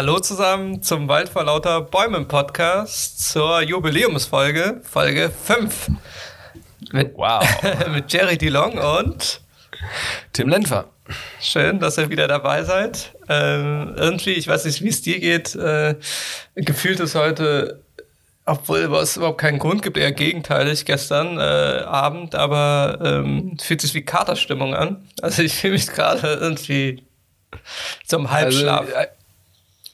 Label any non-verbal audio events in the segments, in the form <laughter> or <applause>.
Hallo zusammen zum Wald vor lauter Bäumen Podcast zur Jubiläumsfolge, Folge 5. Mit, wow. <laughs> mit Jerry DeLong und Tim Lenfer. Schön, dass ihr wieder dabei seid. Ähm, irgendwie, ich weiß nicht, wie es dir geht, äh, gefühlt ist heute, obwohl es überhaupt keinen Grund gibt, eher gegenteilig gestern äh, Abend, aber ähm, fühlt sich wie Katerstimmung an. Also ich fühle mich gerade irgendwie zum Halbschlaf. Also, äh,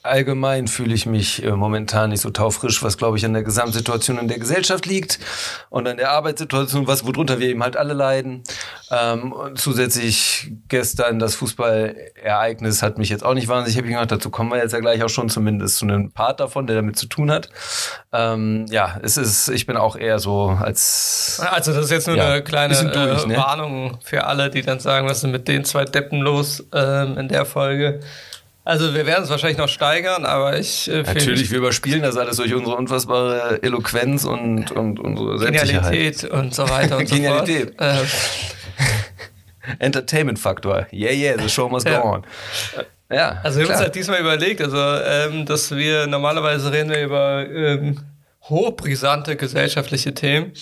allgemein fühle ich mich äh, momentan nicht so taufrisch, was glaube ich an der Gesamtsituation in der Gesellschaft liegt und an der Arbeitssituation, was worunter wir eben halt alle leiden. Ähm, und zusätzlich gestern das Fußballereignis hat mich jetzt auch nicht wahnsinnig happy gemacht. Dazu kommen wir jetzt ja gleich auch schon zumindest zu einem Part davon, der damit zu tun hat. Ähm, ja, es ist, ich bin auch eher so als. Also das ist jetzt nur ja, eine kleine durch, äh, ne? Warnung für alle, die dann sagen, was ist mit den zwei Deppen los ähm, in der Folge. Also wir werden es wahrscheinlich noch steigern, aber ich äh, Natürlich, wir überspielen das alles durch unsere unfassbare Eloquenz und, und unsere. Genialität und so weiter und so fort. Genialität. Äh. Entertainment-Faktor. Yeah, yeah, the show must go on. Ja, also wir haben uns halt diesmal überlegt, also ähm, dass wir normalerweise reden wir über ähm, hochbrisante gesellschaftliche Themen.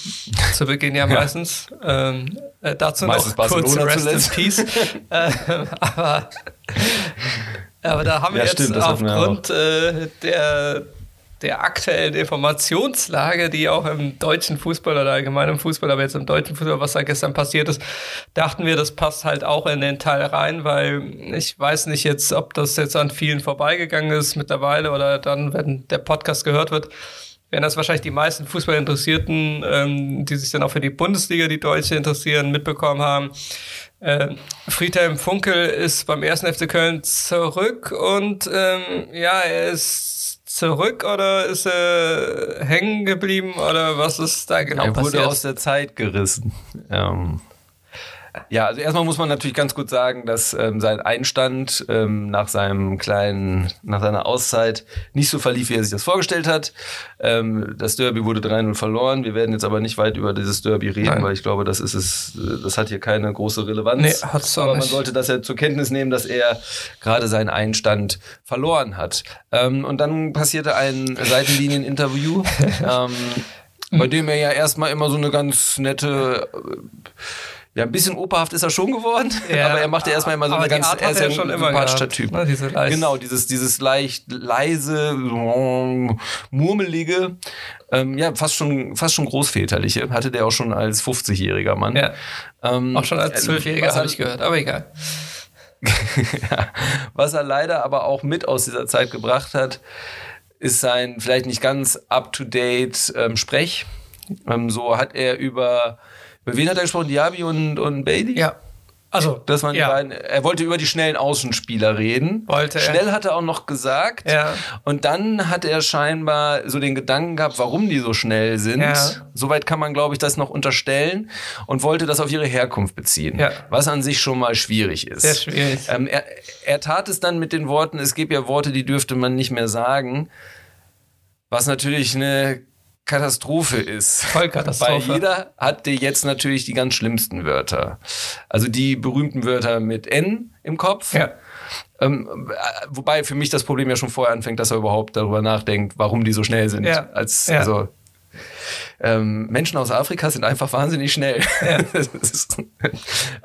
Zu Beginn ja meistens. Ähm, äh, dazu meistens noch kurz Rest zuletzt. in Peace. <laughs> ähm, aber aber da haben wir ja, jetzt stimmt, aufgrund äh, der, der aktuellen Informationslage, die auch im deutschen Fußball oder allgemein im Fußball, aber jetzt im deutschen Fußball, was da gestern passiert ist, dachten wir, das passt halt auch in den Teil rein, weil ich weiß nicht jetzt, ob das jetzt an vielen vorbeigegangen ist mittlerweile oder dann, wenn der Podcast gehört wird, werden das wahrscheinlich die meisten Fußballinteressierten, ähm, die sich dann auch für die Bundesliga, die Deutsche interessieren, mitbekommen haben. Äh, Friedhelm Funkel ist beim ersten FC Köln zurück und ähm, ja, er ist zurück oder ist er hängen geblieben oder was ist da genau passiert? Er wurde passiert? aus der Zeit gerissen. Ähm, ja, also erstmal muss man natürlich ganz gut sagen, dass ähm, sein Einstand ähm, nach seinem kleinen, nach seiner Auszeit nicht so verlief, wie er sich das vorgestellt hat. Ähm, das Derby wurde 3-0 verloren. Wir werden jetzt aber nicht weit über dieses Derby reden, Nein. weil ich glaube, das ist es, das hat hier keine große Relevanz. Nee, hat's aber man sollte das ja zur Kenntnis nehmen, dass er gerade seinen Einstand verloren hat. Ähm, und dann passierte ein Seitenlinieninterview. <laughs> ähm, bei dem er ja erstmal immer so eine ganz nette ja, ein bisschen operhaft ist er schon geworden, <laughs> ja, aber er macht ja erstmal immer so eine ganz er ist ja schon sympathischer Typ. Ne, diese genau, dieses, dieses leicht leise, murmelige, ähm, ja, fast schon, fast schon großväterliche, hatte der auch schon als 50-jähriger Mann. Ja. Ähm, auch schon als 12-jähriger habe ich gehört, aber egal. <laughs> was er leider aber auch mit aus dieser Zeit gebracht hat, ist sein vielleicht nicht ganz up-to-date ähm, Sprech. Ähm, so hat er über über wen hat er gesprochen? Diaby und, und Bailey? Ja. Also, das waren ja. die beiden. Er wollte über die schnellen Außenspieler reden. Wollte er. Schnell hat er auch noch gesagt. Ja. Und dann hat er scheinbar so den Gedanken gehabt, warum die so schnell sind. Ja. Soweit kann man, glaube ich, das noch unterstellen und wollte das auf ihre Herkunft beziehen. Ja. Was an sich schon mal schwierig ist. Sehr schwierig. Ähm, er, er tat es dann mit den Worten, es gibt ja Worte, die dürfte man nicht mehr sagen. Was natürlich eine Katastrophe ist. Vollkatastrophe. Weil jeder hatte jetzt natürlich die ganz schlimmsten Wörter. Also die berühmten Wörter mit N im Kopf. Ja. Ähm, wobei für mich das Problem ja schon vorher anfängt, dass er überhaupt darüber nachdenkt, warum die so schnell sind. Ja. Als, ja. Also, ähm, Menschen aus Afrika sind einfach wahnsinnig schnell. Ja.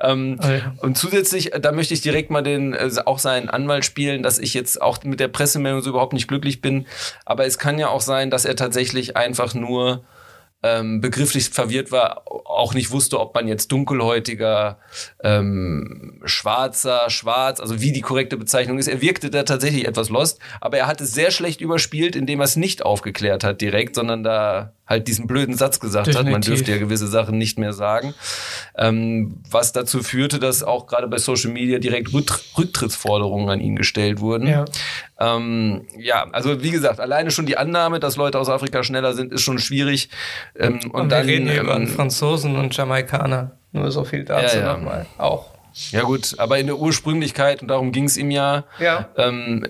<laughs> ähm, oh ja. Und zusätzlich, da möchte ich direkt mal den, äh, auch seinen Anwalt spielen, dass ich jetzt auch mit der Pressemeldung so überhaupt nicht glücklich bin. Aber es kann ja auch sein, dass er tatsächlich einfach nur ähm, begrifflich verwirrt war, auch nicht wusste, ob man jetzt dunkelhäutiger, ähm, schwarzer, schwarz, also wie die korrekte Bezeichnung ist. Er wirkte da tatsächlich etwas lost, aber er hat es sehr schlecht überspielt, indem er es nicht aufgeklärt hat direkt, sondern da halt diesen blöden Satz gesagt Definitiv. hat, man dürfte ja gewisse Sachen nicht mehr sagen. Ähm, was dazu führte, dass auch gerade bei Social Media direkt Rücktrittsforderungen an ihn gestellt wurden. Ja. Ähm, ja, also wie gesagt, alleine schon die Annahme, dass Leute aus Afrika schneller sind, ist schon schwierig. Ähm, und, und wir dann, reden hier über ähm, Franzosen und Jamaikaner. Nur so viel dazu ja, ja. nochmal. Auch. Ja gut, aber in der Ursprünglichkeit, und darum ging es ihm ja, ja. Ähm,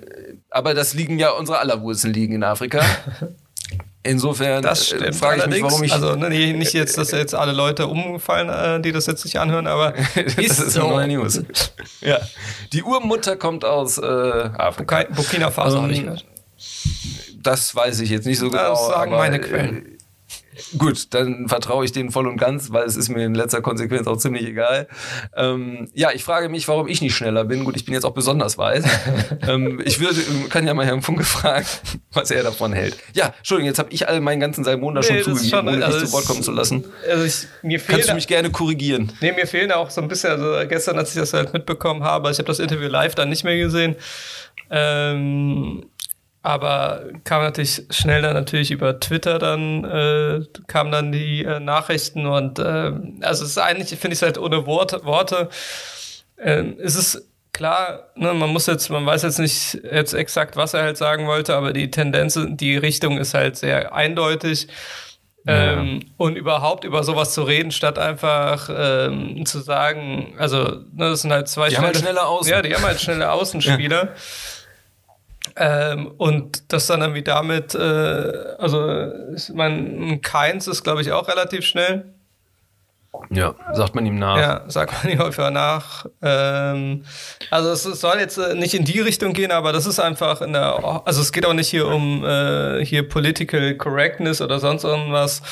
aber das liegen ja unsere aller Wurzeln liegen in Afrika. <laughs> Insofern das äh, frage ich mich, warum ich. Also ne, nicht jetzt, dass jetzt alle Leute umfallen, äh, die das jetzt nicht anhören, aber <laughs> das ist so. eine neue News. <laughs> ja. Die Urmutter kommt aus äh, Afrika. Burkina Faso, um, habe ich gehört. Das weiß ich jetzt nicht so genau. Das sagen meine Quellen. Gut, dann vertraue ich denen voll und ganz, weil es ist mir in letzter Konsequenz auch ziemlich egal. Ähm, ja, ich frage mich, warum ich nicht schneller bin. Gut, ich bin jetzt auch besonders weiß. <laughs> ähm, ich würde, kann ja mal Herrn Funke fragen, was er davon hält. Ja, Entschuldigung, jetzt habe ich all meinen ganzen Salmon da nee, schon zugegeben, schon, ohne also dich zu Wort kommen zu lassen. Also ich, mir Kannst du mich gerne korrigieren? Nee, mir fehlen auch so ein bisschen, also gestern, als ich das halt mitbekommen habe, ich habe das Interview live dann nicht mehr gesehen. Ähm, aber kam natürlich schnell dann natürlich über Twitter dann, äh, kamen dann die äh, Nachrichten und äh, also es ist eigentlich, finde ich es halt ohne Worte, Worte. Äh, es ist klar, ne, man muss jetzt, man weiß jetzt nicht jetzt exakt, was er halt sagen wollte, aber die Tendenz, die Richtung ist halt sehr eindeutig. Ja. Ähm, und überhaupt über sowas zu reden, statt einfach ähm, zu sagen, also ne, das sind halt zwei die schnelle, haben halt schnelle Außen. Ja, die haben halt schnelle <laughs> Außenspieler. Ähm, und das dann irgendwie damit, äh, also ich meine, Keins ist, glaube ich, auch relativ schnell. Ja, sagt man ihm nach. Ja, sagt man <laughs> ihm häufiger nach. Ähm, also es, soll jetzt äh, nicht in die Richtung gehen, aber das ist einfach in der, also es geht auch nicht hier um äh, hier Political Correctness oder sonst irgendwas.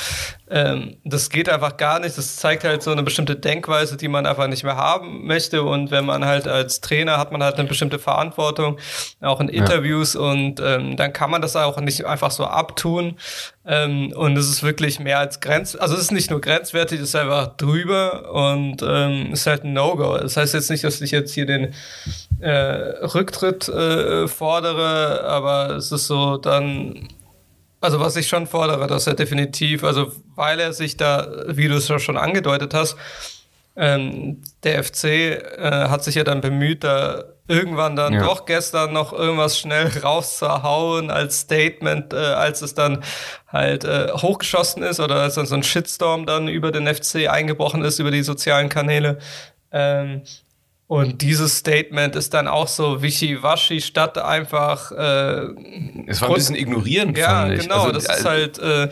Ähm, das geht einfach gar nicht. Das zeigt halt so eine bestimmte Denkweise, die man einfach nicht mehr haben möchte. Und wenn man halt als Trainer hat man halt eine bestimmte Verantwortung, auch in Interviews. Ja. Und ähm, dann kann man das auch nicht einfach so abtun. Ähm, und es ist wirklich mehr als Grenz, also es ist nicht nur grenzwertig, es ist einfach drüber und ähm, ist halt ein No-Go. Das heißt jetzt nicht, dass ich jetzt hier den äh, Rücktritt äh, fordere, aber es ist so dann also was ich schon fordere, dass er definitiv, also weil er sich da, wie du es ja schon angedeutet hast, ähm, der FC äh, hat sich ja dann bemüht, da irgendwann dann ja. doch gestern noch irgendwas schnell <laughs> rauszuhauen als Statement, äh, als es dann halt äh, hochgeschossen ist oder als dann so ein Shitstorm dann über den FC eingebrochen ist, über die sozialen Kanäle. Ähm, und dieses Statement ist dann auch so wischiwaschi, statt einfach. Äh, es war ein bisschen ignorierend, ja, fand ich. genau. Also, das ist äh, halt, äh,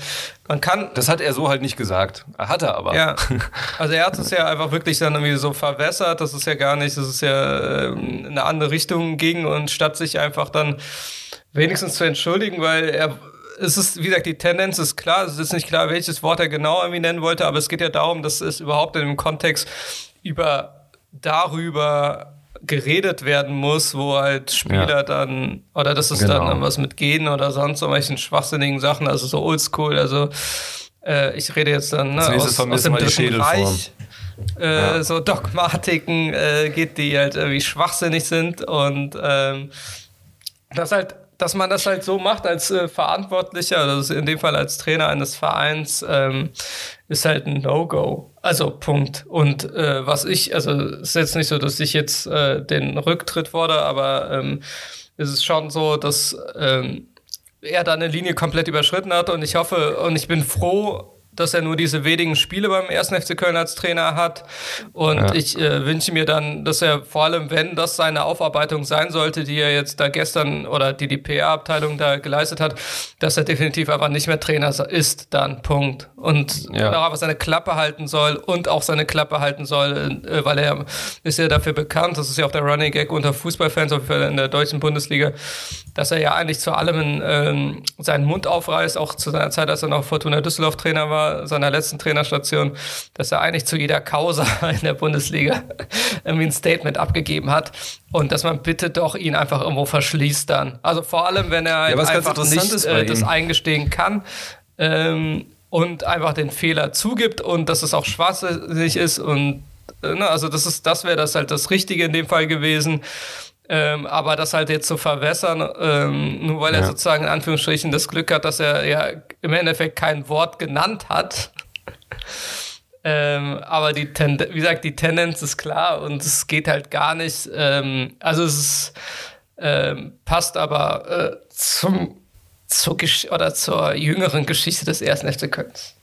man kann. Das hat er so halt nicht gesagt. Hat er aber. Ja. <laughs> Also er hat es ja einfach wirklich dann irgendwie so verwässert. Das ist ja gar nicht, das ist ja äh, in eine andere Richtung ging und statt sich einfach dann wenigstens zu entschuldigen, weil er es ist, wie gesagt, die Tendenz ist klar. Es ist nicht klar, welches Wort er genau irgendwie nennen wollte, aber es geht ja darum, dass es überhaupt in dem Kontext über darüber geredet werden muss, wo halt Spieler ja. dann, oder das ist genau. dann was mit Gehen oder sonst so welchen schwachsinnigen Sachen, also so oldschool, also äh, ich rede jetzt dann ne, aus, aus dem dritten Reich. Äh, ja. so Dogmatiken äh, geht, die halt irgendwie schwachsinnig sind und ähm, das halt dass man das halt so macht als äh, Verantwortlicher, also in dem Fall als Trainer eines Vereins, ähm, ist halt ein No-Go. Also Punkt. Und äh, was ich, also es ist jetzt nicht so, dass ich jetzt äh, den Rücktritt fordere, aber ähm, es ist schon so, dass ähm, er da eine Linie komplett überschritten hat und ich hoffe und ich bin froh, dass er nur diese wenigen Spiele beim 1. FC Köln als Trainer hat. Und ja. ich äh, wünsche mir dann, dass er vor allem, wenn das seine Aufarbeitung sein sollte, die er jetzt da gestern oder die die PR-Abteilung da geleistet hat, dass er definitiv einfach nicht mehr Trainer ist, dann Punkt. Und ja. auch einfach seine Klappe halten soll und auch seine Klappe halten soll, äh, weil er ist ja dafür bekannt, das ist ja auch der Running Gag unter Fußballfans, auf jeden Fall in der deutschen Bundesliga, dass er ja eigentlich zu allem ähm, seinen Mund aufreißt, auch zu seiner Zeit, als er noch Fortuna Düsseldorf Trainer war, seiner letzten Trainerstation, dass er eigentlich zu jeder Causa <laughs> in der Bundesliga <laughs> irgendwie ein Statement abgegeben hat und dass man bitte doch ihn einfach irgendwo verschließt dann. Also vor allem, wenn er ja, einfach nicht äh, das eingestehen kann. Ähm, und einfach den Fehler zugibt und dass es auch schwachsinnig ist und äh, ne, also das ist das wäre das halt das Richtige in dem Fall gewesen ähm, aber das halt jetzt zu verwässern, ähm, nur weil ja. er sozusagen in Anführungsstrichen das Glück hat, dass er ja im Endeffekt kein Wort genannt hat. <laughs> ähm, aber die Tend wie gesagt, die Tendenz ist klar und es geht halt gar nicht. Ähm, also es ist, ähm, passt aber äh, zum zur Gesch oder zur jüngeren Geschichte des ersten FC Kölns.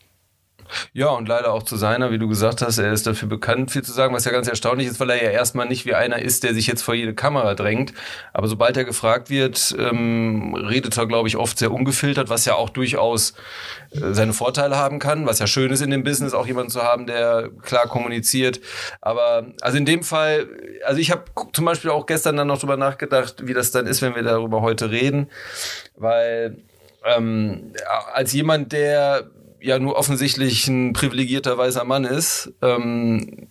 Ja, und leider auch zu seiner, wie du gesagt hast, er ist dafür bekannt, viel zu sagen, was ja ganz erstaunlich ist, weil er ja erstmal nicht wie einer ist, der sich jetzt vor jede Kamera drängt. Aber sobald er gefragt wird, ähm, redet er, glaube ich, oft sehr ungefiltert, was ja auch durchaus äh, seine Vorteile haben kann, was ja schön ist in dem Business, auch jemanden zu haben, der klar kommuniziert. Aber also in dem Fall, also ich habe zum Beispiel auch gestern dann noch drüber nachgedacht, wie das dann ist, wenn wir darüber heute reden, weil ähm, als jemand, der ja nur offensichtlich ein privilegierter weißer Mann ist, ähm,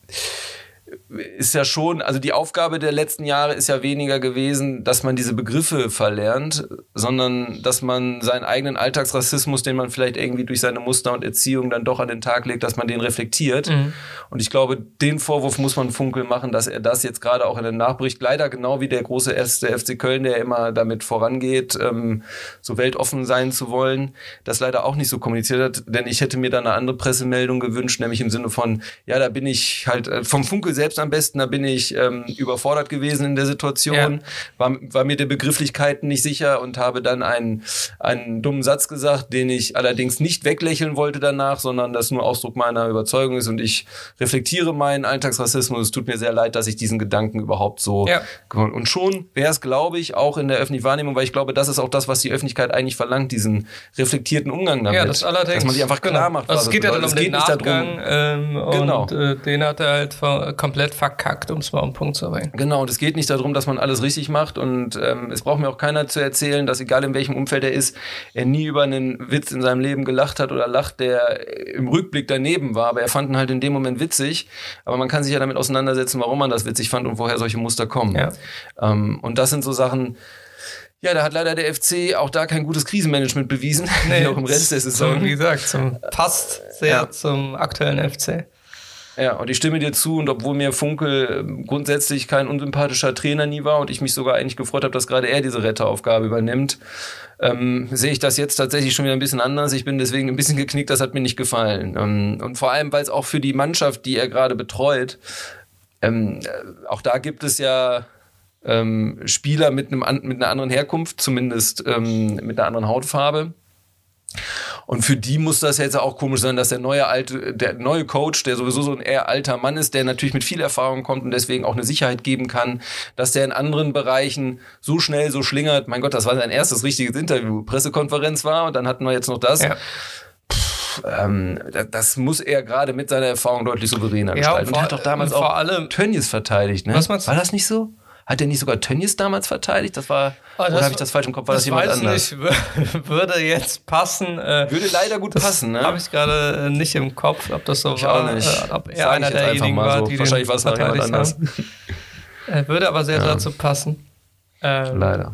ist ja schon, also die Aufgabe der letzten Jahre ist ja weniger gewesen, dass man diese Begriffe verlernt, sondern dass man seinen eigenen Alltagsrassismus, den man vielleicht irgendwie durch seine Muster und Erziehung dann doch an den Tag legt, dass man den reflektiert. Mhm. Und ich glaube, den Vorwurf muss man Funkel machen, dass er das jetzt gerade auch in der Nachbericht, leider genau wie der große erste FC Köln, der immer damit vorangeht, ähm, so weltoffen sein zu wollen, das leider auch nicht so kommuniziert hat. Denn ich hätte mir da eine andere Pressemeldung gewünscht, nämlich im Sinne von, ja, da bin ich halt äh, vom Funkel selbst am besten, da bin ich ähm, überfordert gewesen in der Situation, ja. war, war mir der Begrifflichkeiten nicht sicher und habe dann einen, einen dummen Satz gesagt, den ich allerdings nicht weglächeln wollte danach, sondern das nur Ausdruck meiner Überzeugung ist und ich reflektiere meinen Alltagsrassismus. Es tut mir sehr leid, dass ich diesen Gedanken überhaupt so ja. und schon wäre es, glaube ich, auch in der öffentlichen Wahrnehmung, weil ich glaube, das ist auch das, was die Öffentlichkeit eigentlich verlangt, diesen reflektierten Umgang damit. Ja, das allerdings. Dass man sich einfach klar genau. macht. Also es geht ja dann um den Nachgang ähm, genau. und äh, den hat er halt komplett komplett verkackt, um es mal auf den Punkt zu bringen. Genau, und es geht nicht darum, dass man alles richtig macht und ähm, es braucht mir auch keiner zu erzählen, dass egal in welchem Umfeld er ist, er nie über einen Witz in seinem Leben gelacht hat oder lacht, der im Rückblick daneben war, aber er fand ihn halt in dem Moment witzig. Aber man kann sich ja damit auseinandersetzen, warum man das witzig fand und woher solche Muster kommen. Ja. Ähm, und das sind so Sachen, ja, da hat leider der FC auch da kein gutes Krisenmanagement bewiesen, nee, <laughs> wie auch im Rest der Saison. Wie gesagt, zum, passt sehr ja. zum aktuellen FC. Ja, und ich stimme dir zu und obwohl mir Funkel ähm, grundsätzlich kein unsympathischer Trainer nie war und ich mich sogar eigentlich gefreut habe, dass gerade er diese Retteraufgabe übernimmt, ähm, sehe ich das jetzt tatsächlich schon wieder ein bisschen anders. Ich bin deswegen ein bisschen geknickt, das hat mir nicht gefallen. Ähm, und vor allem, weil es auch für die Mannschaft, die er gerade betreut, ähm, äh, auch da gibt es ja ähm, Spieler mit, einem, mit einer anderen Herkunft, zumindest ähm, mit einer anderen Hautfarbe. Und für die muss das jetzt auch komisch sein, dass der neue alte, der neue Coach, der sowieso so ein eher alter Mann ist, der natürlich mit viel Erfahrung kommt und deswegen auch eine Sicherheit geben kann, dass der in anderen Bereichen so schnell so schlingert. Mein Gott, das war sein erstes richtiges Interview. Pressekonferenz war und dann hatten wir jetzt noch das. Ja. ähm, das muss er gerade mit seiner Erfahrung deutlich souveräner ja, gestalten. Und, und er hat doch damals auch Tönnies verteidigt, ne? Was meinst du? War das nicht so? Hat er nicht sogar Tönnies damals verteidigt? Das war, oh, das, oder habe ich das falsch im Kopf? War das, das jemand anders? Nicht, <laughs> würde jetzt passen. Äh, würde leider gut passen, ne? Habe ich gerade äh, nicht im Kopf, ob das so ich war. Auch nicht. Äh, ob er einer derjenigen war, so. die Wahrscheinlich war es jemand anders. <laughs> Äh, würde aber sehr ja. dazu passen. Ähm, leider.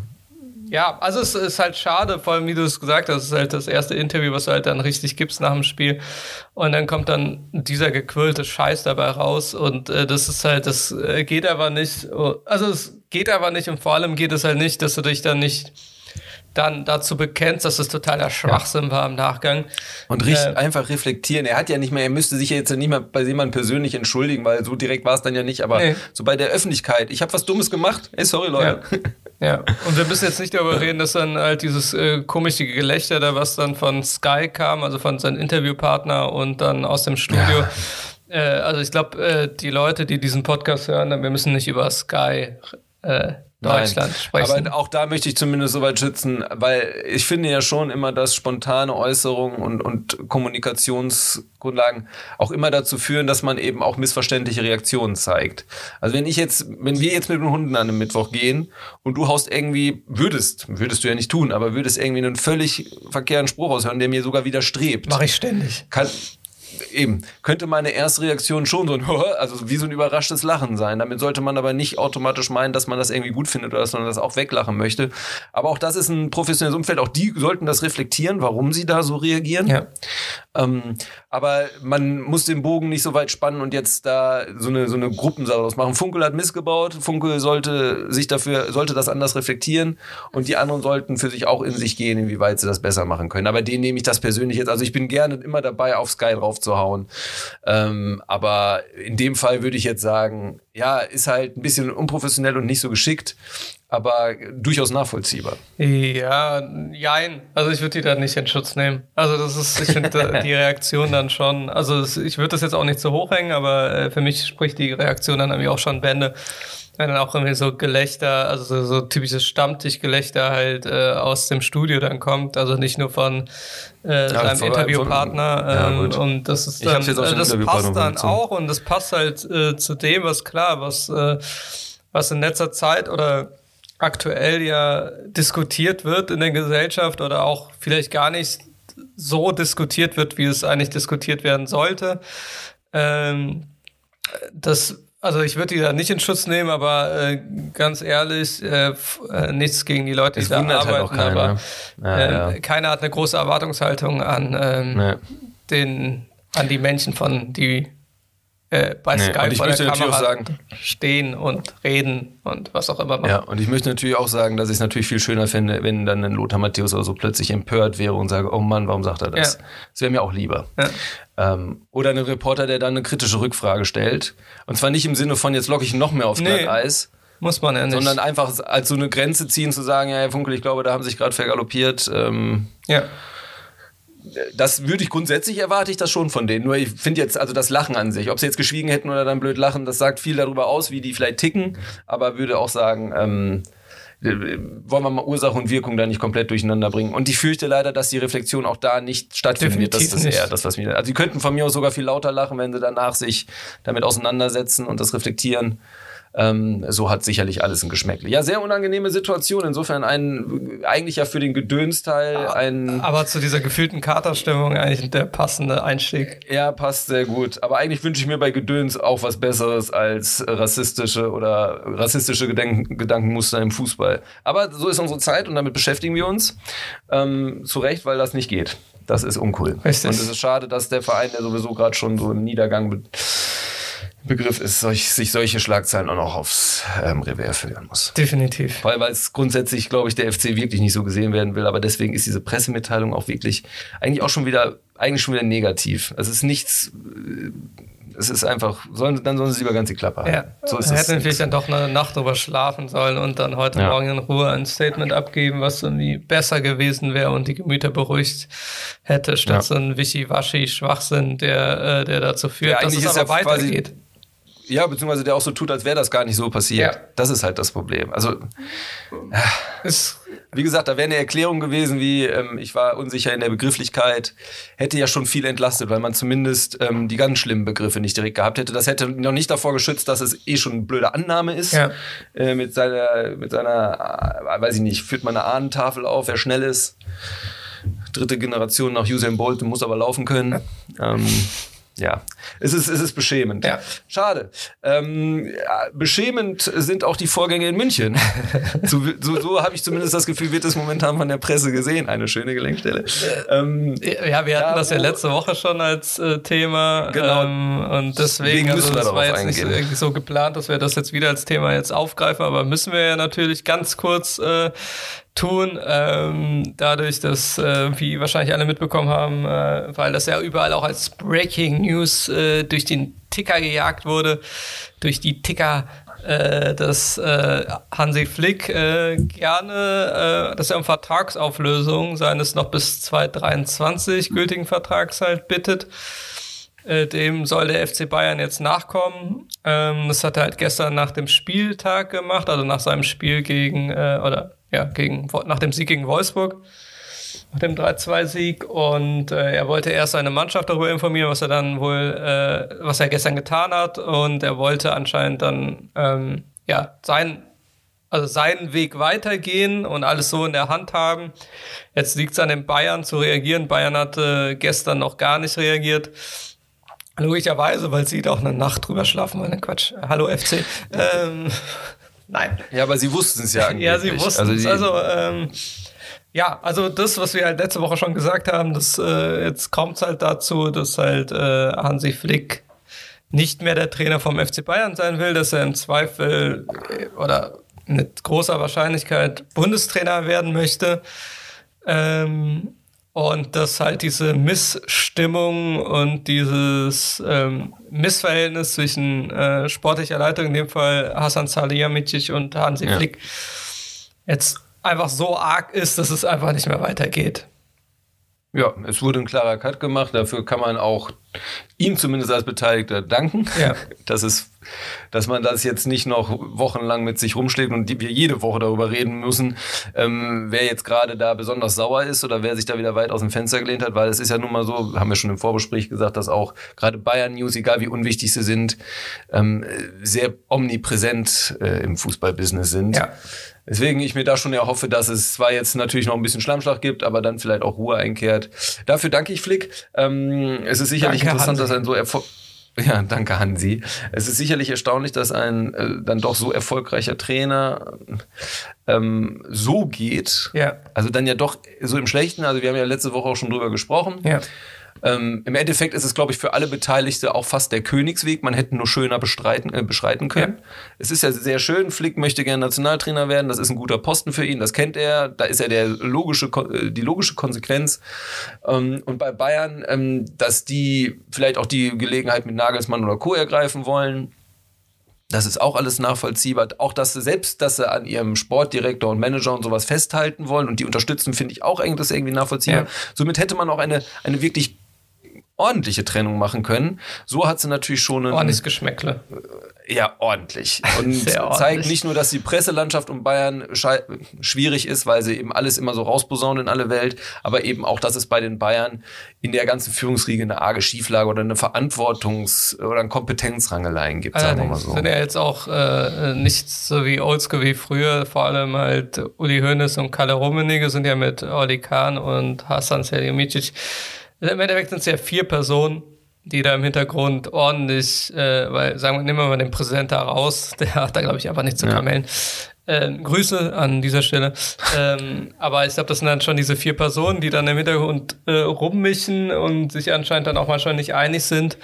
Ja, also es ist halt schade, vor allem wie du es gesagt hast, es ist halt das erste Interview, was du halt dann richtig gibst nach dem Spiel. Und dann kommt dann dieser gequirlte Scheiß dabei raus und äh, das ist halt, das äh, geht aber nicht. Also es geht aber nicht und vor allem geht es halt nicht, dass du dich dann nicht dann dazu bekennst, dass es totaler Schwachsinn ja. war im Nachgang. Und richtig äh, einfach reflektieren. Er hat ja nicht mehr, er müsste sich ja jetzt nicht mehr bei jemandem persönlich entschuldigen, weil so direkt war es dann ja nicht, aber nee. so bei der Öffentlichkeit. Ich habe was Dummes gemacht. Ey, sorry, Leute. Ja. Ja, und wir müssen jetzt nicht darüber reden, dass dann halt dieses äh, komische Gelächter da, was dann von Sky kam, also von seinem Interviewpartner und dann aus dem Studio. Ja. Äh, also ich glaube, äh, die Leute, die diesen Podcast hören, wir müssen nicht über Sky äh, Deutschland Nein, sprechen. Aber auch da möchte ich zumindest so weit schützen, weil ich finde ja schon immer, dass spontane Äußerungen und, und Kommunikationsgrundlagen auch immer dazu führen, dass man eben auch missverständliche Reaktionen zeigt. Also wenn ich jetzt, wenn wir jetzt mit den Hunden an einem Mittwoch gehen und du haust irgendwie, würdest, würdest du ja nicht tun, aber würdest irgendwie einen völlig verkehrten Spruch aushören, der mir sogar widerstrebt. Mache ich ständig. Kann, eben, könnte meine erste Reaktion schon so ein, <laughs> also wie so ein überraschtes Lachen sein. Damit sollte man aber nicht automatisch meinen, dass man das irgendwie gut findet oder dass man das auch weglachen möchte. Aber auch das ist ein professionelles Umfeld. Auch die sollten das reflektieren, warum sie da so reagieren. Ja. Ähm, aber man muss den Bogen nicht so weit spannen und jetzt da so eine, so eine Gruppensache draus machen. Funkel hat missgebaut. Funkel sollte sich dafür, sollte das anders reflektieren und die anderen sollten für sich auch in sich gehen, inwieweit sie das besser machen können. Aber den nehme ich das persönlich jetzt. Also ich bin gerne immer dabei, auf Sky drauf draufzuhauen. Ähm, aber in dem Fall würde ich jetzt sagen, ja, ist halt ein bisschen unprofessionell und nicht so geschickt aber durchaus nachvollziehbar. Ja, jein. Also ich würde die da nicht in Schutz nehmen. Also das ist, ich finde die Reaktion dann schon, also ich würde das jetzt auch nicht so hochhängen, aber äh, für mich spricht die Reaktion dann irgendwie auch schon Bände. Wenn dann auch irgendwie so Gelächter, also so, so typisches Stammtischgelächter halt äh, aus dem Studio dann kommt, also nicht nur von äh, ja, seinem Interviewpartner. Ähm, ja, und das ist dann, äh, das passt dann auch und das passt halt äh, zu dem, was klar, was, äh, was in letzter Zeit oder aktuell ja diskutiert wird in der Gesellschaft oder auch vielleicht gar nicht so diskutiert wird, wie es eigentlich diskutiert werden sollte. Ähm, das, also ich würde die da nicht in Schutz nehmen, aber äh, ganz ehrlich, äh, äh nichts gegen die Leute, die es da halt arbeiten, halt aber ja, ja. Äh, keiner hat eine große Erwartungshaltung an ähm, ja. den, an die Menschen von die äh, bei nee, Skype vor der Kamera sagen, stehen und reden und was auch immer machen. Ja, und ich möchte natürlich auch sagen, dass ich es natürlich viel schöner fände, wenn dann ein Lothar Matthäus oder so plötzlich empört wäre und sage, oh Mann, warum sagt er das? Ja. Das wäre mir auch lieber. Ja. Ähm, oder ein Reporter, der dann eine kritische Rückfrage stellt. Und zwar nicht im Sinne von, jetzt locke ich noch mehr aufs nee. Eis. Muss man ja nicht. Sondern einfach als so eine Grenze ziehen, zu sagen, ja, Herr Funkel, ich glaube, da haben Sie sich gerade vergaloppiert. Ähm, ja das würde ich grundsätzlich erwarte ich das schon von denen. Nur ich finde jetzt, also das Lachen an sich, ob sie jetzt geschwiegen hätten oder dann blöd lachen, das sagt viel darüber aus, wie die vielleicht ticken, aber würde auch sagen, ähm, wollen wir mal Ursache und Wirkung da nicht komplett durcheinander bringen. Und ich fürchte leider, dass die Reflexion auch da nicht stattfindet. Das ist eher das, was mir. Also sie könnten von mir aus sogar viel lauter lachen, wenn sie danach sich damit auseinandersetzen und das reflektieren. Ähm, so hat sicherlich alles ein Geschmäckle. Ja, sehr unangenehme Situation. Insofern ein, eigentlich ja für den Gedönsteil ein. Aber zu dieser gefühlten Katerstimmung eigentlich der passende Einstieg. Ja, passt sehr gut. Aber eigentlich wünsche ich mir bei Gedöns auch was Besseres als rassistische oder rassistische Gedenken, Gedankenmuster im Fußball. Aber so ist unsere Zeit und damit beschäftigen wir uns. Ähm, zu Recht, weil das nicht geht. Das ist uncool. Richtig. Und es ist schade, dass der Verein, der sowieso gerade schon so einen Niedergang Begriff ist, solch, sich solche Schlagzeilen auch noch aufs ähm, Revers führen muss. Definitiv. Weil, weil es grundsätzlich, glaube ich, der FC wirklich nicht so gesehen werden will, aber deswegen ist diese Pressemitteilung auch wirklich eigentlich auch schon wieder, eigentlich schon wieder negativ. Also es ist nichts, äh, es ist einfach, sollen, dann sollen sie lieber ganz die Klappe haben. Ja. So ist hätten vielleicht dann doch eine Nacht drüber schlafen sollen und dann heute ja. Morgen in Ruhe ein Statement abgeben, was irgendwie besser gewesen wäre und die Gemüter beruhigt hätte, statt ja. so ein Wischiwaschi-Schwachsinn, der, äh, der dazu führt, ja, dass es aber weitergeht. Ja, beziehungsweise der auch so tut, als wäre das gar nicht so passiert. Ja. Das ist halt das Problem. Also, wie gesagt, da wäre eine Erklärung gewesen, wie ähm, ich war unsicher in der Begrifflichkeit, hätte ja schon viel entlastet, weil man zumindest ähm, die ganz schlimmen Begriffe nicht direkt gehabt hätte. Das hätte noch nicht davor geschützt, dass es eh schon eine blöde Annahme ist. Ja. Äh, mit seiner, mit seiner, äh, weiß ich nicht, führt man eine Ahnentafel auf, wer schnell ist. Dritte Generation nach Usain Bolt, muss aber laufen können. Ähm, ja, es ist, es ist beschämend. Ja. Schade. Ähm, beschämend sind auch die Vorgänge in München. <laughs> so so, so habe ich zumindest das Gefühl, wird es momentan von der Presse gesehen. Eine schöne Gelenkstelle. Ähm, ja, wir hatten ja, das ja letzte Woche schon als äh, Thema. Genau. Ähm, und deswegen, also, das war jetzt eingehen. nicht so geplant, dass wir das jetzt wieder als Thema jetzt aufgreifen, aber müssen wir ja natürlich ganz kurz äh, tun, ähm, dadurch, dass, äh, wie wahrscheinlich alle mitbekommen haben, äh, weil das ja überall auch als Breaking News äh, durch den Ticker gejagt wurde, durch die Ticker, äh, dass äh, Hansi Flick äh, gerne, dass er um Vertragsauflösung seines noch bis 2023 gültigen Vertrags halt bittet. Dem soll der FC Bayern jetzt nachkommen. Ähm, das hat er halt gestern nach dem Spieltag gemacht, also nach seinem Spiel gegen, oder ja, gegen, nach dem Sieg gegen Wolfsburg, nach dem 3-2-Sieg. Und äh, er wollte erst seine Mannschaft darüber informieren, was er dann wohl, äh, was er gestern getan hat. Und er wollte anscheinend dann, ähm, ja, sein, also seinen Weg weitergehen und alles so in der Hand haben. Jetzt liegt es an den Bayern zu reagieren. Bayern hatte gestern noch gar nicht reagiert. Logischerweise, weil sie doch eine Nacht drüber schlafen wollen. Quatsch. Hallo FC. <laughs> Ähm, Nein. Ja, aber sie wussten es ja <laughs> angeblich. Ja, sie wussten es. Also, also ähm, ja, also das, was wir halt letzte Woche schon gesagt haben, das äh, jetzt kommt es halt dazu, dass halt äh, Hansi Flick nicht mehr der Trainer vom FC Bayern sein will, dass er im Zweifel äh, oder mit großer Wahrscheinlichkeit Bundestrainer werden möchte. Ähm, Und dass halt diese Missstimmung und dieses ähm, Missverhältnis zwischen äh, sportlicher Leitung, in dem Fall Hasan Salihamidzic und Hansi ja. Flick, jetzt einfach so arg ist, dass es einfach nicht mehr weitergeht. Ja, es wurde ein klarer Cut gemacht. Dafür kann man auch ihm zumindest als Beteiligter danken. Ja. Das ist, dass man das jetzt nicht noch wochenlang mit sich rumschlägt und wir jede Woche darüber reden müssen, ähm, wer jetzt gerade da besonders sauer ist oder wer sich da wieder weit aus dem Fenster gelehnt hat, weil es ist ja nun mal so, haben wir schon im Vorgespräch gesagt, dass auch gerade Bayern News, egal wie unwichtig sie sind, ähm, sehr omnipräsent äh, im Fußballbusiness sind. Ja. Deswegen ich mir da schon erhoffe, dass es zwar jetzt natürlich noch ein bisschen Schlammschlag gibt, aber dann vielleicht auch Ruhe einkehrt. Dafür danke ich Flick. Ähm, es ist sicherlich danke, interessant, Hansi. dass ein so Erfolg ja, danke Hansi. Es ist sicherlich erstaunlich, dass ein äh, dann doch so erfolgreicher Trainer ähm, so geht. Ja. Also dann ja doch so im Schlechten. Also wir haben ja letzte Woche auch schon drüber gesprochen. Ja. Ähm, Im Endeffekt ist es, glaube ich, für alle Beteiligte auch fast der Königsweg. Man hätte nur schöner bestreiten, äh, beschreiten können. Ja. Es ist ja sehr schön. Flick möchte gerne Nationaltrainer werden. Das ist ein guter Posten für ihn. Das kennt er. Da ist er der logische, äh, die logische Konsequenz. Ähm, und bei Bayern, ähm, dass die vielleicht auch die Gelegenheit mit Nagelsmann oder Co. ergreifen wollen. Das ist auch alles nachvollziehbar. Auch dass sie selbst, dass sie an ihrem Sportdirektor und Manager und sowas festhalten wollen und die unterstützen, finde ich auch irgendwie, irgendwie nachvollziehbar. Ja. Somit hätte man auch eine, eine wirklich ordentliche Trennung machen können. So hat sie natürlich schon ein ordentliches Geschmäckle. Äh, ja, ordentlich. <laughs> Und zeigt nicht nur, dass die Presselandschaft um Bayern schwierig ist, weil sie eben alles immer so rausposaunen in alle Welt, aber eben auch, dass es bei den Bayern in der ganzen Führungsriege eine arge Schieflage oder eine Verantwortungs- oder ein Kompetenzrangeleien gibt, sagen wir mal so. sind ja jetzt auch äh, nicht so wie Oldschool wie früher, vor allem halt Uli Hoeneß und Kalle Rummenigge sind ja mit Oli Kahn und Hassan Selimicic im Endeffekt sind es ja vier Personen, die da im Hintergrund ordentlich, äh, weil sagen wir, nehmen wir mal den Präsident da raus, <laughs> der hat da, glaube ich, einfach nicht zu kamellen. Äh, Grüße an dieser Stelle. ähm, aber ich glaube, das sind dann schon diese vier Personen, die dann im Hintergrund äh, rummischen und sich anscheinend dann auch manchmal nicht einig sind.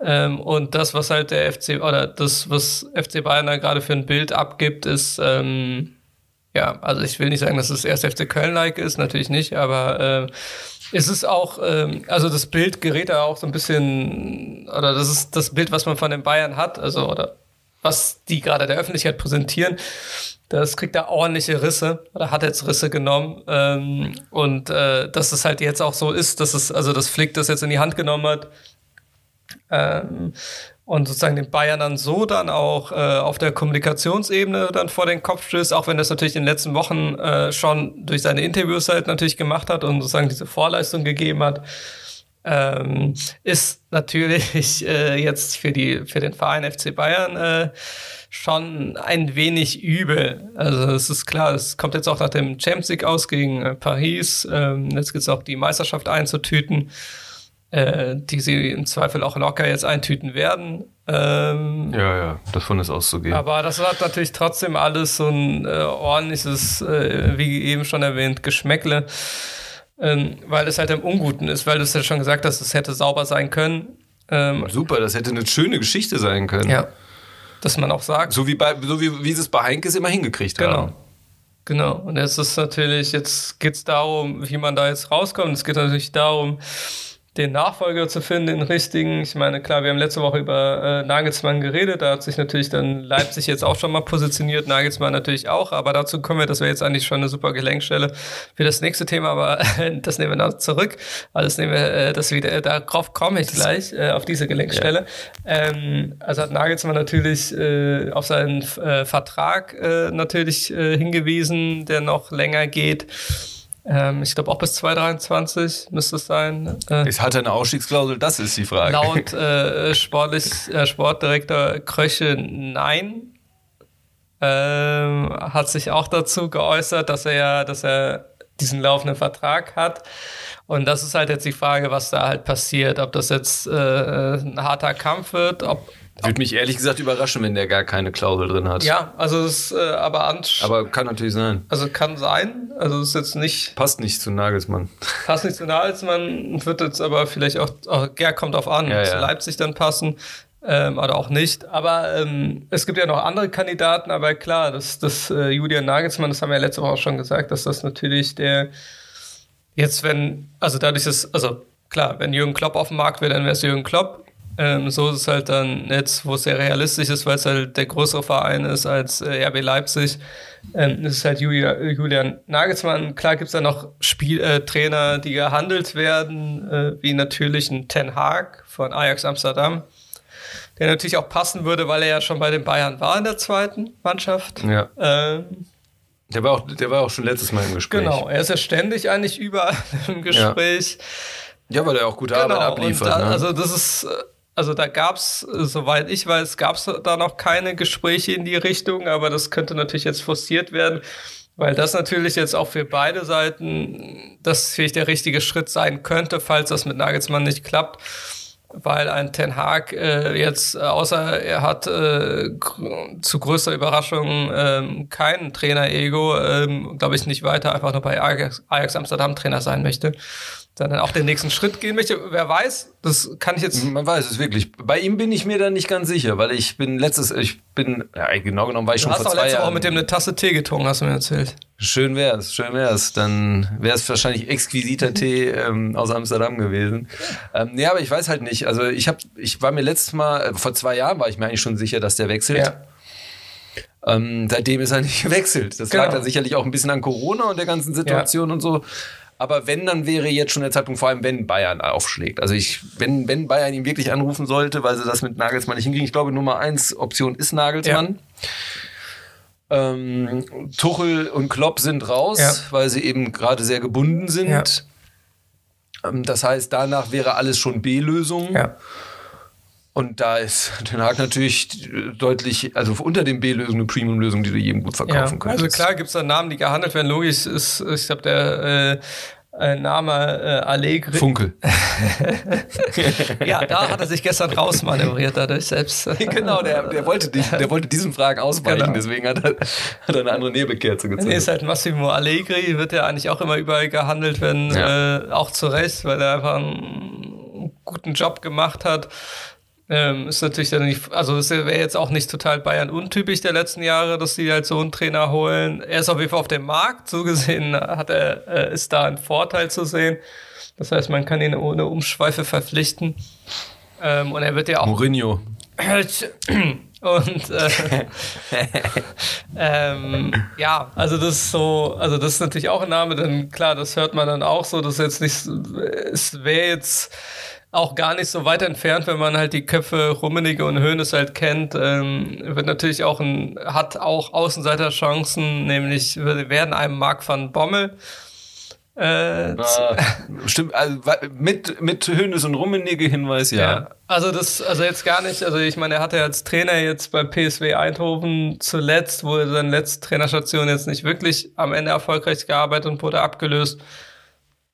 Ähm, und das, was halt der FC oder das, was FC Bayern da gerade für ein Bild abgibt, ist ähm, ja, also ich will nicht sagen, dass es erst FC Köln-like ist, natürlich nicht, aber äh, es ist auch, ähm, also das Bild gerät da auch so ein bisschen, oder das ist das Bild, was man von den Bayern hat, also oder was die gerade der Öffentlichkeit präsentieren. Das kriegt da ordentliche Risse oder hat jetzt Risse genommen. Ähm, und äh, dass es halt jetzt auch so ist, dass es, also das Flick das jetzt in die Hand genommen hat. Ähm, und sozusagen den Bayern dann so dann auch äh, auf der Kommunikationsebene dann vor den Kopf stößt, auch wenn das natürlich in den letzten Wochen äh, schon durch seine Interviews halt natürlich gemacht hat und sozusagen diese Vorleistung gegeben hat, ähm, ist natürlich <laughs> äh, jetzt für die für den Verein FC Bayern äh, schon ein wenig übel. Also es ist klar, es kommt jetzt auch nach dem Champions League aus gegen äh, Paris. Ähm, jetzt gibt es auch die Meisterschaft einzutüten äh, die sie im Zweifel auch locker jetzt eintüten werden. Ähm, ja, ja, davon ist auszugehen. Aber das hat natürlich trotzdem alles so ein äh, ordentliches, äh, wie eben schon erwähnt, Geschmäckle, ähm, weil es halt im Unguten ist, weil du es ja schon gesagt hast, es hätte sauber sein können. Ähm, Super, das hätte eine schöne Geschichte sein können. Ja. Dass man auch sagt. So wie, bei, so wie, wie sie es bei Heinkes immer hingekriegt genau. haben. Genau. Und jetzt ist natürlich, jetzt geht es darum, wie man da jetzt rauskommt. Es geht natürlich darum, den Nachfolger zu finden, den richtigen. Ich meine, klar, wir haben letzte Woche über äh, Nagelsmann geredet, da hat sich natürlich dann Leipzig jetzt auch schon mal positioniert, Nagelsmann natürlich auch, aber dazu kommen wir, das wäre jetzt eigentlich schon eine super Gelenkstelle für das nächste Thema, aber äh, <laughs> das nehmen wir noch zurück. Also nehmen wir äh, das wieder, darauf komme ich gleich, äh, auf diese Gelenkstelle. Ja. Ähm, also hat Nagelsmann natürlich äh, auf seinen äh, Vertrag äh, natürlich äh, hingewiesen, der noch länger geht. Ähm, ich glaube auch bis 2023 müsste es sein. Äh, es hat eine Ausstiegsklausel, das ist die Frage. Laut <laughs> äh, sportlich, äh, Sportdirektor Kröche nein. Ähm, hat sich auch dazu geäußert, dass er ja, dass er diesen laufenden Vertrag hat. Und das ist halt jetzt die Frage, was da halt passiert. Ob das jetzt äh, ein harter Kampf wird, ob würde mich ehrlich gesagt überraschen, wenn der gar keine Klausel drin hat. Ja, also es äh, aber Aber kann natürlich sein. Also kann sein. Also es ist jetzt nicht. Passt nicht zu Nagelsmann. Passt nicht zu Nagelsmann, wird jetzt aber vielleicht auch, auch ja, kommt auf an, ja, zu ja. Leipzig dann passen. Ähm, oder auch nicht. Aber ähm, es gibt ja noch andere Kandidaten, aber klar, das, das äh, Julian Nagelsmann, das haben wir ja letzte Woche auch schon gesagt, dass das natürlich der jetzt, wenn, also dadurch ist, also klar, wenn Jürgen Klopp auf dem Markt wäre, dann wäre es Jürgen Klopp. Ähm, so ist es halt dann jetzt, wo es sehr realistisch ist, weil es halt der größere Verein ist als äh, RB Leipzig. Ähm, ist halt Julia, Julian Nagelsmann. Klar gibt es da noch Spiel, äh, Trainer, die gehandelt werden, äh, wie natürlich ein Ten Hag von Ajax Amsterdam, der natürlich auch passen würde, weil er ja schon bei den Bayern war in der zweiten Mannschaft. Ja. Ähm, der war, auch, der war auch schon letztes Mal im Gespräch. Genau, er ist ja ständig eigentlich überall <laughs> im Gespräch. Ja, ja weil er auch gute genau, Arbeit abliefert. Da, ne? Also das ist äh, also da gab es, soweit ich weiß, gab es da noch keine Gespräche in die Richtung, aber das könnte natürlich jetzt forciert werden, weil das natürlich jetzt auch für beide Seiten das vielleicht der richtige Schritt sein könnte, falls das mit Nagelsmann nicht klappt. Weil ein Ten Hag äh, jetzt, außer er hat äh, zu größter Überraschung äh, kein Trainer-Ego, äh, glaube ich, nicht weiter einfach nur bei Ajax, Ajax Amsterdam Trainer sein möchte sondern auch den nächsten Schritt gehen möchte. Wer weiß, das kann ich jetzt. Man weiß es wirklich. Bei ihm bin ich mir da nicht ganz sicher, weil ich bin letztes, ich bin, ja, genau genommen war ich du schon vor zwei Jahren. Du hast auch letztes Mal mit dem eine Tasse Tee getrunken, hast du mir erzählt. Schön wär's, schön wär's. Dann wäre es wahrscheinlich exquisiter <laughs> Tee ähm, aus Amsterdam gewesen. Ähm, nee, aber ich weiß halt nicht. Also ich habe, ich war mir letztes Mal, äh, vor zwei Jahren war ich mir eigentlich schon sicher, dass der wechselt. Ja. Ähm, seitdem ist er nicht <laughs> gewechselt. Das genau. lag dann sicherlich auch ein bisschen an Corona und der ganzen Situation ja. und so. Aber wenn, dann wäre jetzt schon der Zeitpunkt, vor allem wenn Bayern aufschlägt. Also ich, wenn, wenn Bayern ihn wirklich anrufen sollte, weil sie das mit Nagelsmann nicht hinkriegen. Ich glaube, Nummer eins Option ist Nagelsmann. Ja. Ähm, Tuchel und Klopp sind raus, ja. weil sie eben gerade sehr gebunden sind. Ja. Ähm, das heißt, danach wäre alles schon B-Lösung. Ja. Und da ist Den Haag natürlich deutlich, also unter den B-Lösungen eine Premium-Lösung, die du jedem gut verkaufen ja, könntest. Also klar gibt es da Namen, die gehandelt werden. Logisch ist, ich glaube, der äh, Name äh, Allegri. Funkel. <laughs> ja, da hat er sich gestern rausmanövriert dadurch selbst. <laughs> genau, der, der, wollte die, der wollte diesen Fragen ausweichen, genau. deswegen hat er, hat er eine andere Nebelkerze gezogen. Nee, ist halt Massimo Allegri, wird ja eigentlich auch immer überall gehandelt werden, ja. äh, auch zu Recht, weil er einfach einen guten Job gemacht hat. Ähm, ist natürlich dann nicht, also es wäre jetzt auch nicht total Bayern untypisch der letzten Jahre, dass die halt so einen Trainer holen. Er ist auf jeden Fall auf dem Markt, so gesehen hat er, äh, ist da ein Vorteil zu sehen. Das heißt, man kann ihn ohne Umschweife verpflichten. Ähm, und er wird ja auch. Mourinho. <clears throat> Und äh, <laughs> ähm, ja, also das ist so, also das ist natürlich auch ein Name, denn klar, das hört man dann auch so, dass jetzt nicht, es wäre jetzt auch gar nicht so weit entfernt, wenn man halt die Köpfe Rummenigge und Hoeneß halt kennt, ähm, wird natürlich auch ein, hat auch Außenseiterchancen, nämlich werden einem Mark van Bommel äh, ah, stimmt, also mit, mit Hönes und Rummenigge Hinweis, ja. ja. Also das, also jetzt gar nicht, also ich meine, er hatte als Trainer jetzt bei PSW Eindhoven zuletzt, wo er seine letzte Trainerstation jetzt nicht wirklich am Ende erfolgreich gearbeitet und wurde abgelöst.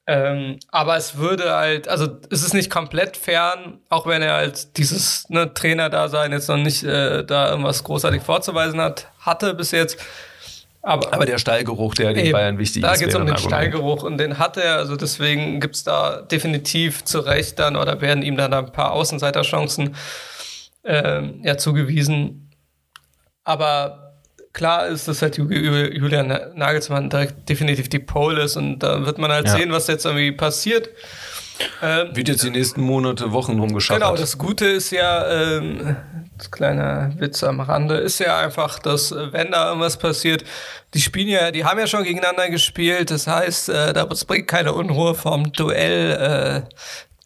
Ähm, aber es würde halt, also es ist nicht komplett fern, auch wenn er halt dieses ne, Trainer-Dasein jetzt noch nicht äh, da irgendwas großartig vorzuweisen hat, hatte bis jetzt. Aber, aber der Stallgeruch, der den Bayern wichtig da ist. Da geht es um den Stallgeruch und den hat er, also deswegen gibt's da definitiv zu Recht dann oder werden ihm dann ein paar Außenseiterchancen ähm, ja, zugewiesen. Aber klar ist, dass halt Julian Nagelsmann direkt definitiv die Pole ist und da wird man halt ja. sehen, was jetzt irgendwie passiert. Ähm, Wird jetzt die nächsten Monate, Wochen rumgeschaut. Genau, das Gute ist ja, ähm, das kleine Witz am Rande, ist ja einfach, dass wenn da irgendwas passiert, die spielen ja, die haben ja schon gegeneinander gespielt, das heißt, äh, da bringt keine Unruhe vom Duell äh,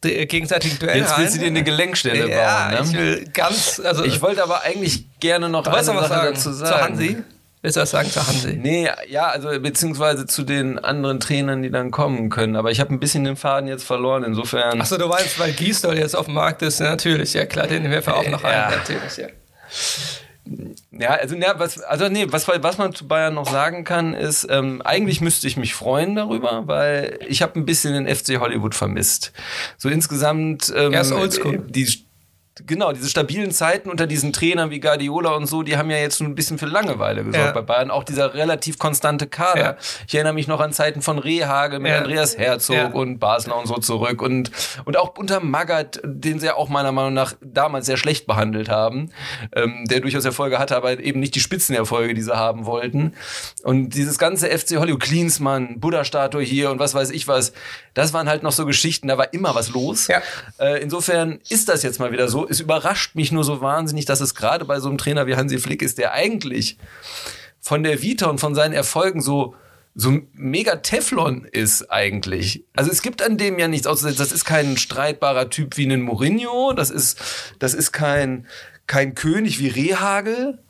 gegenseitigen Duell Jetzt willst du dir eine Gelenkstelle ja, bauen, ne? ich will ganz, also. Ich wollte aber eigentlich gerne noch eine Sache sagen, dazu sagen. Zu Hansi? Willst du das sagen zu Hansi? Nee, ja, also beziehungsweise zu den anderen Trainern, die dann kommen können. Aber ich habe ein bisschen den Faden jetzt verloren, insofern. Achso, du weißt, weil Gisdol jetzt auf dem Markt ist, natürlich, ja klar, den werfen wir auch noch ja. ein, natürlich, ja. Ja, also, ja, was, also nee, was, was man zu Bayern noch sagen kann, ist, ähm, eigentlich müsste ich mich freuen darüber, weil ich habe ein bisschen den FC Hollywood vermisst. So insgesamt ähm, ja, ist oldschool. die genau, diese stabilen Zeiten unter diesen Trainern wie Guardiola und so, die haben ja jetzt ein bisschen für Langeweile gesorgt ja. bei Bayern. Auch dieser relativ konstante Kader. Ja. Ich erinnere mich noch an Zeiten von Rehage mit ja. Andreas Herzog und Basler und so zurück und, und auch unter Magath, den sie ja auch meiner Meinung nach damals sehr schlecht behandelt haben, ähm, der durchaus Erfolge hatte, aber eben nicht die Spitzenerfolge, die sie haben wollten. Und dieses ganze FC Hollywood, Klinsmann, Buddha-Statue hier und was weiß ich was, das waren halt noch so Geschichten, da war immer was los. Äh, insofern ist das jetzt mal wieder so es überrascht mich nur so wahnsinnig, dass es gerade bei so einem Trainer wie Hansi Flick ist, der eigentlich von der Vita und von seinen Erfolgen so so mega Teflon ist eigentlich. Also es gibt an dem ja nichts auszusetzen. Das ist kein streitbarer Typ wie ein Mourinho. Das ist, das ist kein, kein König wie Rehagel.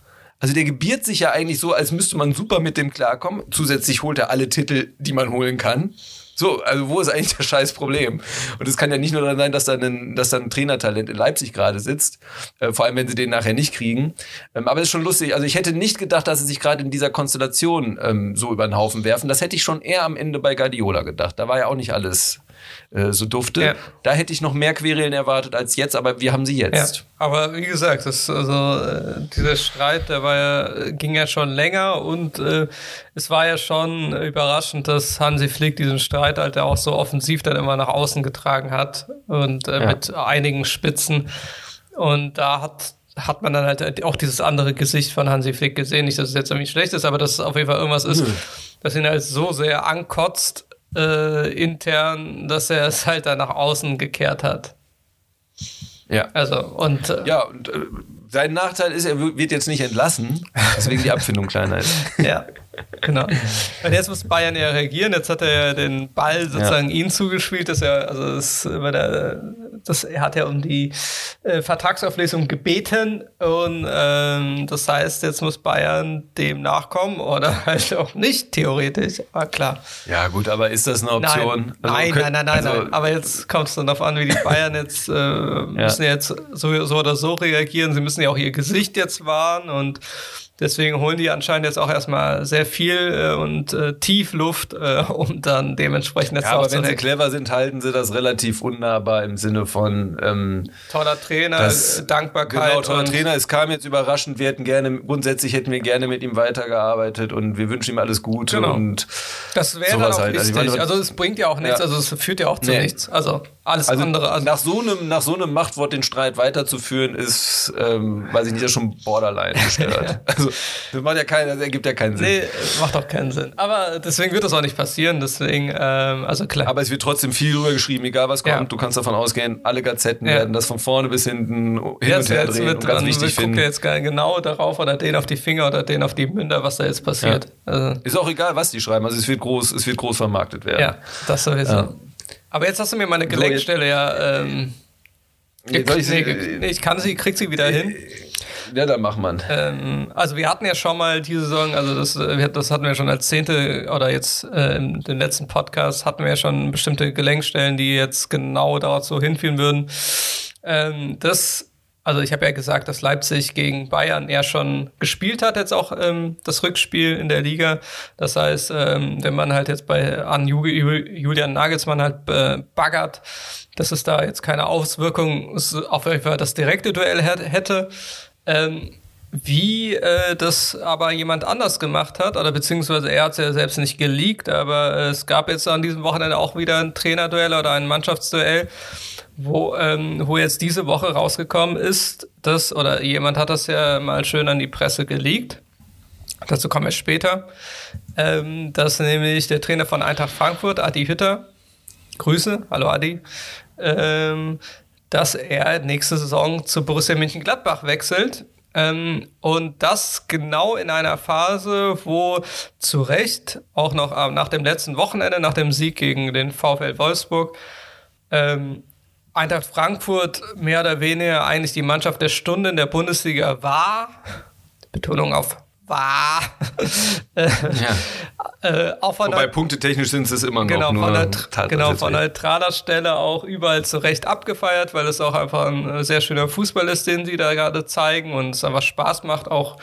Also der gebiert sich ja eigentlich so, als müsste man super mit dem klarkommen. Zusätzlich holt er alle Titel, die man holen kann. So, also wo ist eigentlich <laughs> das scheiß Problem? Und es kann ja nicht nur sein, dass da ein, dass da ein Trainertalent in Leipzig gerade sitzt, äh, vor allem wenn sie den nachher nicht kriegen. Ähm, aber es ist schon lustig. Also ich hätte nicht gedacht, dass sie sich gerade in dieser Konstellation ähm, so über den Haufen werfen. Das hätte ich schon eher am Ende bei Guardiola gedacht. Da war ja auch nicht alles äh, so dufte. Ja. Da hätte ich noch mehr Querelen erwartet als jetzt, aber wir haben sie jetzt. Ja, aber wie gesagt, das, also, äh, dieser Streit, der war ja, ging ja schon länger und äh, es war ja schon überraschend, dass Hansi Flick diesen Streit halt auch so offensiv dann immer nach außen getragen hat und äh, ja. mit einigen Spitzen. Und da hat hat man dann halt auch dieses andere Gesicht von Hansi Flick gesehen. Nicht, dass es jetzt irgendwie schlecht ist, aber dass es auf jeden Fall irgendwas ist, mhm. das ihn halt so sehr ankotzt, äh, intern, dass er es halt dann nach außen gekehrt hat. Ja. Also, und. Äh, ja, und äh, sein Nachteil ist, er wird jetzt nicht entlassen, deswegen die Abfindung kleiner ist. <laughs> ja. Genau. Und jetzt muss Bayern ja reagieren. Jetzt hat er ja den Ball sozusagen ja. ihn zugespielt. Das ja, also das, der, das, er hat ja um die äh, Vertragsauflösung gebeten. Und ähm, das heißt, jetzt muss Bayern dem nachkommen oder <laughs> halt auch nicht, theoretisch. Aber klar. Ja, gut, aber ist das eine Option? Nein, also, nein, könnt, nein, nein, also, nein, Aber jetzt kommt es dann darauf an, wie die Bayern jetzt äh, <laughs> müssen ja. jetzt so, so oder so reagieren. Sie müssen ja auch ihr Gesicht jetzt wahren und Deswegen holen die anscheinend jetzt auch erstmal sehr viel äh, und äh, tief Luft, äh, um dann dementsprechend jetzt ja, aber wenn sie clever sind, halten sie das relativ unnahbar im Sinne von ähm, toller Trainer, das, Dankbarkeit. Genau, toller Trainer. Es kam jetzt überraschend. Wir hätten gerne, grundsätzlich hätten wir gerne mit ihm weitergearbeitet und wir wünschen ihm alles Gute genau. und das wäre dann auch halt. wichtig. Also, also, es bringt ja auch nichts, ja. also es führt ja auch zu nee. nichts. Also alles also andere. Also nach so einem nach so einem Machtwort den Streit weiterzuführen ist, ähm, weiß ich nicht, ist schon Borderline gestört. <laughs> also das macht ja keinen, das ergibt ja keinen Sinn. Nee, macht auch keinen Sinn. Aber deswegen wird das auch nicht passieren. Deswegen, ähm, also klar. Aber es wird trotzdem viel drüber geschrieben, egal was kommt. Ja. Du kannst davon ausgehen, alle Gazetten ja. werden das von vorne bis hinten hin ja, und her drehen und ganz wichtig finden. Ich gucke jetzt genau darauf oder den auf die Finger oder den auf die Münder, was da jetzt passiert. Ja. Also. Ist auch egal, was die schreiben. Also es wird groß, es wird groß vermarktet werden. Ja, das sowieso. Aber jetzt hast du mir meine Gelenkstelle ja. Ähm, nee, ich, nee, ich kann sie, krieg sie wieder hin. Ja, dann mach man. Ähm, also wir hatten ja schon mal diese Saison, also das, äh, das hatten wir schon als zehnte oder jetzt äh, in den letzten Podcast hatten wir ja schon bestimmte Gelenkstellen, die jetzt genau dort so hinführen würden. Ähm, das, also ich habe ja gesagt, dass Leipzig gegen Bayern ja schon gespielt hat, jetzt auch ähm, das Rückspiel in der Liga. Das heißt, ähm, wenn man halt jetzt bei an Julian Nagelsmann halt äh, baggert, dass es da jetzt keine Auswirkung auf das direkte Duell hätte. Ähm, wie äh, das aber jemand anders gemacht hat, oder beziehungsweise er hat es ja selbst nicht geleakt, aber äh, es gab jetzt an diesem Wochenende auch wieder ein Trainerduell oder ein Mannschaftsduell, wo, ähm, wo jetzt diese Woche rausgekommen ist, dass, oder jemand hat das ja mal schön an die Presse geleakt, dazu kommen wir später, ähm, dass nämlich der Trainer von Eintracht Frankfurt, Adi Hütter, Grüße, hallo Adi, ähm, dass er nächste Saison zu Borussia Mönchengladbach wechselt. Ähm, und das genau in einer Phase, wo zu Recht, auch noch nach dem letzten Wochenende, nach dem Sieg gegen den VfL Wolfsburg, ähm, Eintracht Frankfurt mehr oder weniger eigentlich die Mannschaft der Stunde in der Bundesliga war. Betonung auf war. <laughs> ja. äh, auch von Wobei punktetechnisch sind es immer noch genau, nur von der, Genau, von neutraler Stelle auch überall zu Recht abgefeiert, weil es auch einfach ein sehr schöner Fußball ist, den sie da gerade zeigen und es einfach Spaß macht, auch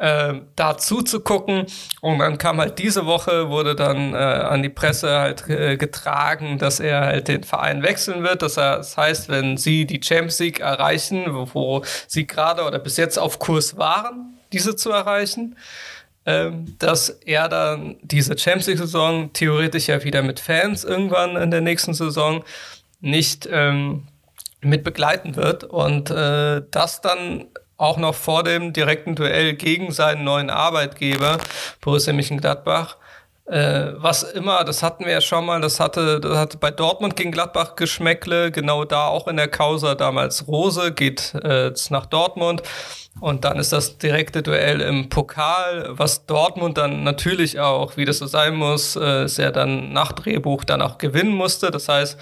äh, da zuzugucken. Und dann kam halt diese Woche, wurde dann äh, an die Presse halt äh, getragen, dass er halt den Verein wechseln wird. Das heißt, wenn sie die Champions League erreichen, wo, wo sie gerade oder bis jetzt auf Kurs waren, diese zu erreichen, ähm, dass er dann diese Champions League-Saison theoretisch ja wieder mit Fans irgendwann in der nächsten Saison nicht ähm, mit begleiten wird und äh, das dann auch noch vor dem direkten Duell gegen seinen neuen Arbeitgeber, Borussia Mönchengladbach. Äh, was immer, das hatten wir ja schon mal, das hatte, das hatte bei Dortmund gegen Gladbach Geschmäckle, genau da auch in der Causa damals Rose, geht äh, nach Dortmund. Und dann ist das direkte Duell im Pokal, was Dortmund dann natürlich auch, wie das so sein muss, äh, ist dann nach Drehbuch dann auch gewinnen musste. Das heißt,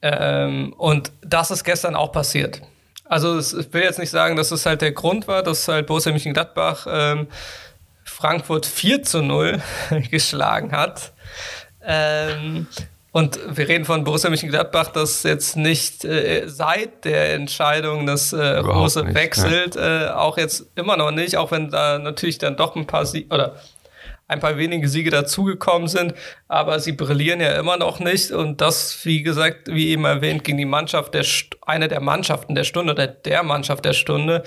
ähm, und das ist gestern auch passiert. Also ich will jetzt nicht sagen, dass es halt der Grund war, dass halt Borussia Mönchengladbach ähm, Frankfurt 4 zu 0 <laughs> geschlagen hat. Ähm, und wir reden von Borussia Mönchengladbach, das jetzt nicht äh, seit der Entscheidung, dass äh, Rose wechselt, ja. äh, auch jetzt immer noch nicht, auch wenn da natürlich dann doch ein paar Sie oder ein paar wenige Siege dazugekommen sind, aber sie brillieren ja immer noch nicht und das, wie gesagt, wie eben erwähnt, gegen die Mannschaft der eine der Mannschaften der Stunde oder der Mannschaft der Stunde,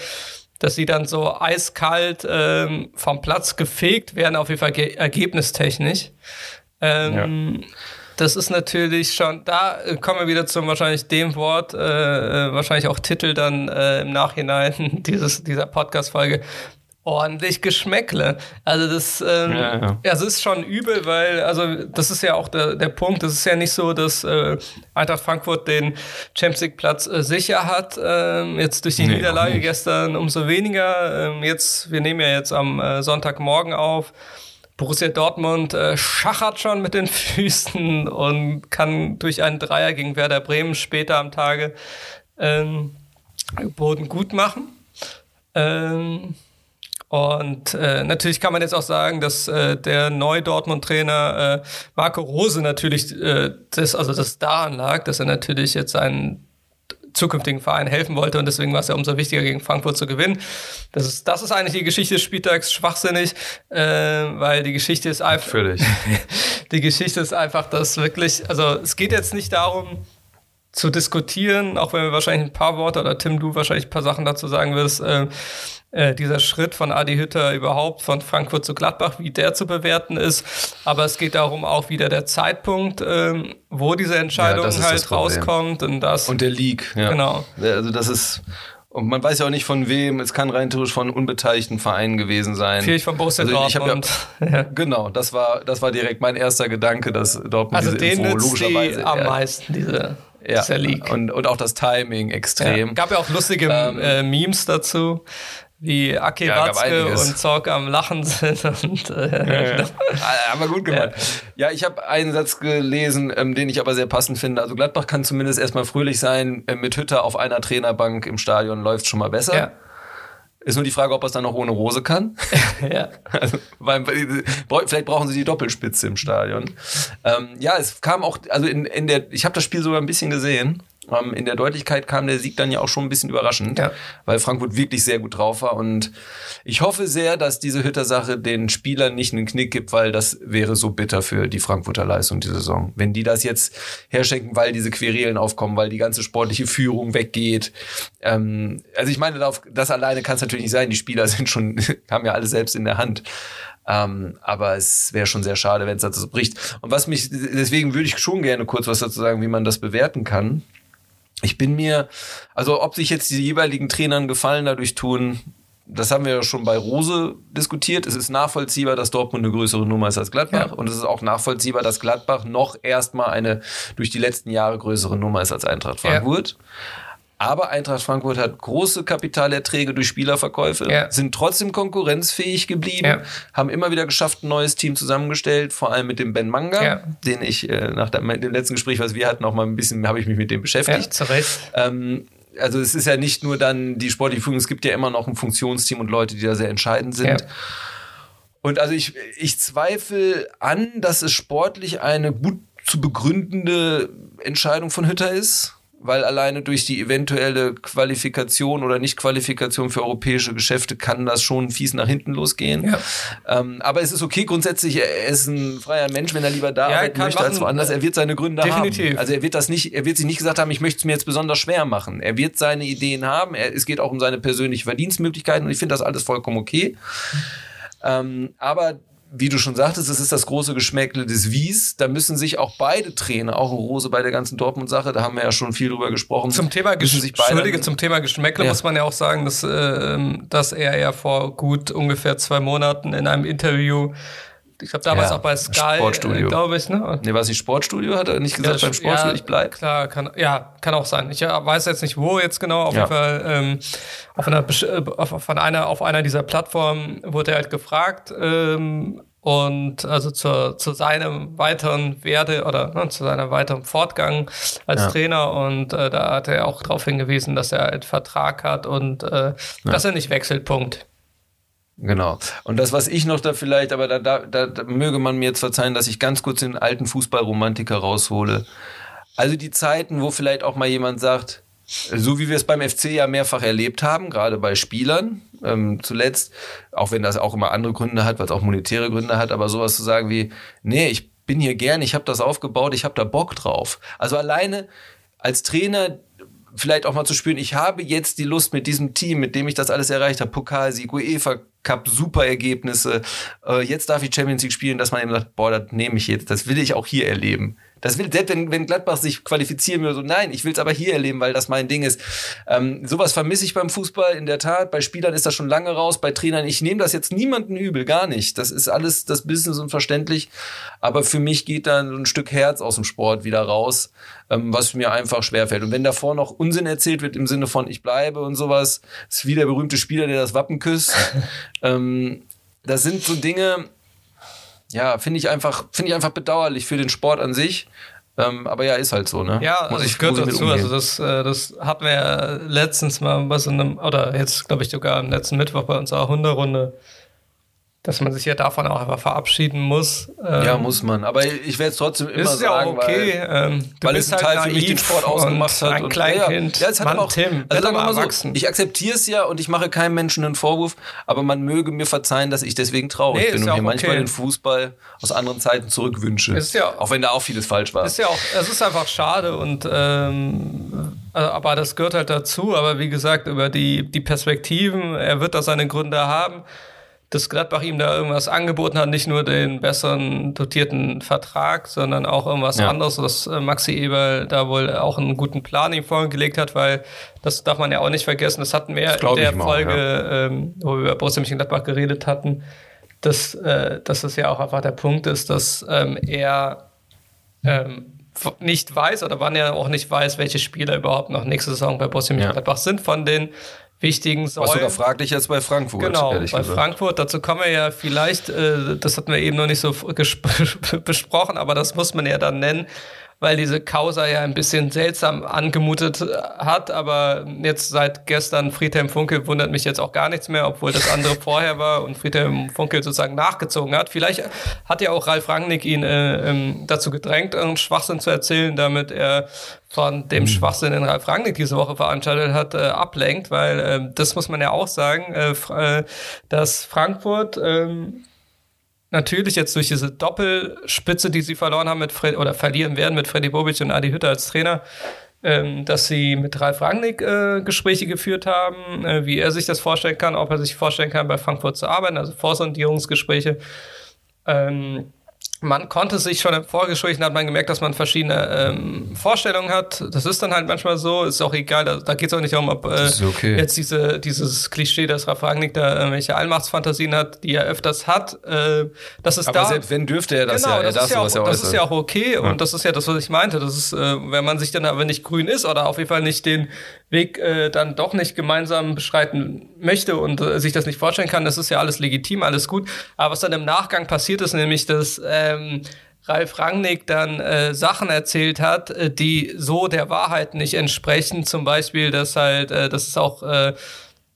dass sie dann so eiskalt ähm, vom Platz gefegt werden, auf jeden Fall ergebnistechnisch. Ähm, ja. Das ist natürlich schon, da kommen wir wieder zum wahrscheinlich dem Wort, äh, äh wahrscheinlich auch Titel dann äh, im Nachhinein <laughs> dieses, dieser Podcast-Folge, ordentlich Geschmäckle. Also das, ähm, ja, ja. es ist schon übel, weil, also das ist ja auch der, der Punkt, das ist ja nicht so, dass äh, Eintracht Frankfurt den Champions League Platz äh, sicher hat. Ähm, jetzt durch die nee, Niederlage gestern umso weniger. Ähm, jetzt, wir nehmen ja jetzt am äh, Sonntagmorgen auf. Borussia Dortmund äh, schachert schon mit den <laughs> Füßen und kann durch einen Dreier gegen Werder Bremen später am Tage ähm, Boden gut machen. Ähm, und äh, natürlich kann man jetzt auch sagen, dass äh, der neue Dortmund-Trainer äh, Marco Rose natürlich äh, das, also das daran lag, dass er natürlich jetzt seinen zukünftigen Verein helfen wollte und deswegen war es ja umso wichtiger, gegen Frankfurt zu gewinnen. Das ist, das ist eigentlich die Geschichte des Spieltags schwachsinnig, äh, weil die Geschichte ist einfach. <laughs> Die Geschichte ist einfach, dass wirklich, also es geht jetzt nicht darum, zu diskutieren, auch wenn wir wahrscheinlich ein paar Worte oder Tim, du wahrscheinlich ein paar Sachen dazu sagen wirst, äh, äh, dieser Schritt von Adi Hütter überhaupt von Frankfurt zu Gladbach, wie der zu bewerten ist. Aber es geht darum auch wieder der Zeitpunkt, ähm, wo diese Entscheidung ja, halt rauskommt und das. Und der Leak, ja. Genau. Also das ist. Und man weiß ja auch nicht von wem, es kann rein theoretisch von unbeteiligten Vereinen gewesen sein. Vielleicht von Borussia also Dortmund. Ja, <laughs> ja. Genau, das war, das war direkt mein erster Gedanke, dass Dortmund also diese Info logischerweise... Die am meisten, diese, ja, dieser Leak. Und, und auch das Timing extrem. Ja, gab ja auch lustige ähm, äh, Memes dazu wie Aki ja, Watzke und Zorg am Lachen sind. <laughs> Und, äh, ja, <laughs> aber gut gemacht. Ja, ja ich habe einen Satz gelesen, ähm, den ich aber sehr passend finde. Also Gladbach kann zumindest erstmal fröhlich sein. Äh, mit Hütter auf einer Trainerbank im Stadion läuft schon mal besser. Ja. Ist nur die Frage, ob er es dann noch ohne Rose kann. <laughs> ja. Also, weil, vielleicht brauchen sie die Doppelspitze im Stadion. Ähm, ja, es kam auch, also in, in der, ich habe das Spiel sogar ein bisschen gesehen. Ähm, in der Deutlichkeit kam der Sieg dann ja auch schon ein bisschen überraschend, ja. weil Frankfurt wirklich sehr gut drauf war. Und ich hoffe sehr, dass diese Hütter-Sache den Spielern nicht einen Knick gibt, weil das wäre so bitter für die Frankfurter Leistung die Saison. Wenn die das jetzt herschenken, weil diese Querelen aufkommen, weil die ganze sportliche Führung weggeht. Ähm, also ich meine, das alleine kann es natürlich nicht sein. Die Spieler <laughs> sind schon, haben ja alles selbst in der Hand. Ähm, aber es wäre schon sehr schade, wenn es dazu bricht. Und was mich, deswegen würde ich schon gerne kurz was dazu sagen, wie man das bewerten kann. Ich bin mir, also ob sich jetzt die jeweiligen Trainern Gefallen dadurch tun, das haben wir ja schon bei Rose diskutiert. Es ist nachvollziehbar, dass Dortmund eine größere Nummer ist als Gladbach. Ja. Und es ist auch nachvollziehbar, dass Gladbach noch erstmal eine durch die letzten Jahre größere Nummer ist als Eintracht Frankfurt. Ja. Aber Eintracht Frankfurt hat große Kapitalerträge durch Spielerverkäufe, ja. sind trotzdem konkurrenzfähig geblieben, ja. haben immer wieder geschafft, ein neues Team zusammengestellt, vor allem mit dem Ben Manga, ja. den ich äh, nach dem letzten Gespräch, was wir hatten, auch mal ein bisschen, habe ich mich mit dem beschäftigt. Ja, ähm, also es ist ja nicht nur dann die sportliche Führung, es gibt ja immer noch ein Funktionsteam und Leute, die da sehr entscheidend sind. Und also ich, ich zweifle an, dass es sportlich eine gut zu begründende Entscheidung von Hütter ist weil alleine durch die eventuelle Qualifikation oder Nicht-Qualifikation für europäische Geschäfte kann das schon fies nach hinten losgehen. Ja. Ähm, aber es ist okay, grundsätzlich, er ist ein freier Mensch, wenn er lieber da ja, arbeiten möchte machen, als woanders. Er wird seine Gründe definitiv. haben. Also er wird das nicht, er wird sich nicht gesagt haben, ich möchte es mir jetzt besonders schwer machen. Er wird seine Ideen haben. Er, es geht auch um seine persönlichen Verdienstmöglichkeiten und ich finde das alles vollkommen okay. Ähm, aber wie du schon sagtest, es ist das große Geschmäckle des Wies. Da müssen sich auch beide Trainer, auch Rose bei der ganzen Dortmund-Sache, da haben wir ja schon viel drüber gesprochen. Zum Thema, sich Entschuldige, zum Thema Geschmäckle ja. muss man ja auch sagen, dass, äh, dass er ja vor gut ungefähr zwei Monaten in einem Interview ich glaube damals ja, auch bei Sky, Sportstudio. glaube ich. Ne? Nee, war es nicht Sportstudio? Hat er nicht gesagt, ja, beim Sportstudio, ja, ich bleib? Klar, kann, ja, kann auch sein. Ich weiß jetzt nicht, wo jetzt genau. Auf jeden Fall ähm, auf, einer, auf, von einer, auf einer dieser Plattformen wurde er halt gefragt, ähm, und also zu, zu seinem weiteren Werde oder ne, zu seinem weiteren Fortgang als ja. Trainer und äh, da hat er auch darauf hingewiesen, dass er einen Vertrag hat und äh, ja. dass er nicht wechselt, Punkt. Genau. Und das, was ich noch da vielleicht, aber da, da, da, da möge man mir jetzt verzeihen, dass ich ganz kurz den alten Fußballromantiker raushole. Also die Zeiten, wo vielleicht auch mal jemand sagt, so wie wir es beim FC ja mehrfach erlebt haben, gerade bei Spielern, ähm, zuletzt, auch wenn das auch immer andere Gründe hat, weil es auch monetäre Gründe hat, aber sowas zu sagen wie, nee, ich bin hier gern, ich habe das aufgebaut, ich habe da Bock drauf. Also alleine als Trainer vielleicht auch mal zu spüren, ich habe jetzt die Lust mit diesem Team, mit dem ich das alles erreicht habe, Pokalsieg, UEFA Cup, super Ergebnisse, äh, jetzt darf ich Champions League spielen, dass man eben sagt, boah, das nehme ich jetzt, das will ich auch hier erleben. Das will, selbst wenn, wenn Gladbach sich qualifizieren würde, so nein, ich will es aber hier erleben, weil das mein Ding ist. Ähm, sowas vermisse ich beim Fußball in der Tat. Bei Spielern ist das schon lange raus, bei Trainern, ich nehme das jetzt niemanden übel, gar nicht. Das ist alles das Business unverständlich. Aber für mich geht da ein Stück Herz aus dem Sport wieder raus, ähm, was mir einfach schwerfällt. Und wenn davor noch Unsinn erzählt wird im Sinne von ich bleibe und sowas, ist wie der berühmte Spieler, der das Wappen küsst. Ähm, das sind so Dinge, ja, finde ich einfach, finde ich einfach bedauerlich für den Sport an sich. Ähm, aber ja, ist halt so, ne? Ja, also ich, gehört dazu. Also das, äh, das hatten wir ja letztens mal bei so einem, oder jetzt glaube ich sogar am letzten Mittwoch bei unserer Hunderunde dass man sich ja davon auch einfach verabschieden muss. ja, ähm, muss man. Aber ich werde es trotzdem immer ist sagen, ja okay. weil, ähm, du weil bist es ein halt Teil für mich den Sport ausgemacht hat. Ein Kleinkind, ja, ja, es hat Mann, auch, Tim, also mal so, ich akzeptiere es ja und ich mache keinem Menschen einen Vorwurf, aber man möge mir verzeihen, dass ich deswegen traurig nee, bin und mir okay. manchmal den Fußball aus anderen Zeiten zurückwünsche. Ist ja, auch wenn da auch vieles falsch war. Ist ja auch, es ist einfach schade und ähm, also, aber das gehört halt dazu. Aber wie gesagt, über die, die Perspektiven, er wird da seine Gründe haben dass Gladbach ihm da irgendwas angeboten hat, nicht nur den besseren dotierten Vertrag, sondern auch irgendwas ja. anderes, dass äh, Maxi Eber da wohl auch einen guten Plan ihm vorgelegt hat, weil das darf man ja auch nicht vergessen. Das hatten wir in der Folge, ja. ähm, wo wir über Borussia Mönchengladbach geredet hatten, dass, äh, dass das ja auch einfach der Punkt ist, dass ähm, er ähm, nicht weiß oder wann er auch nicht weiß, welche Spieler überhaupt noch nächste Saison bei Borussia Mönchengladbach ja. sind von den wichtigen Säulen. Was sogar fraglich als bei Frankfurt. Genau, bei gesagt. Frankfurt, dazu kommen wir ja vielleicht, äh, das hatten wir eben noch nicht so <laughs> besprochen, aber das muss man ja dann nennen weil diese Causa ja ein bisschen seltsam angemutet äh, hat, aber jetzt seit gestern Friedhelm Funkel wundert mich jetzt auch gar nichts mehr, obwohl das andere <laughs> vorher war und Friedhelm Funkel sozusagen nachgezogen hat. Vielleicht hat ja auch Ralf Rangnick ihn äh, ähm, dazu gedrängt, einen Schwachsinn zu erzählen, damit er von dem mhm. Schwachsinn, den Ralf Rangnick diese Woche veranstaltet hat, äh, ablenkt, weil äh, das muss man ja auch sagen, äh, äh dass Frankfurt äh, natürlich jetzt durch diese Doppelspitze, die sie verloren haben mit Fred oder verlieren werden mit Freddy Bobic und Adi Hütter als Trainer, ähm, dass sie mit Ralf Rangnick äh, Gespräche geführt haben, äh, wie er sich das vorstellen kann, ob er sich vorstellen kann, bei Frankfurt zu arbeiten, also Vorsondierungsgespräche. Ähm, man konnte sich schon im Vorgespräch, hat man gemerkt, dass man verschiedene ähm, Vorstellungen hat. Das ist dann halt manchmal so, ist auch egal, da, da geht es auch nicht darum, ob äh, okay. jetzt diese, dieses Klischee, dass Ralf Rangnick da irgendwelche Allmachtsfantasien hat, die er öfters hat. Äh, das ist Aber da, selbst wenn dürfte er das genau, ja, er das, ist ja, auch, ja das ist ja auch okay ja. und das ist ja das, was ich meinte. Das ist, äh, wenn man sich dann aber nicht grün ist oder auf jeden Fall nicht den Weg äh, dann doch nicht gemeinsam beschreiten möchte und äh, sich das nicht vorstellen kann, das ist ja alles legitim, alles gut. Aber was dann im Nachgang passiert ist, nämlich, dass ähm, Ralf Rangnick dann äh, Sachen erzählt hat, äh, die so der Wahrheit nicht entsprechen. Zum Beispiel, dass halt, äh, dass es auch äh,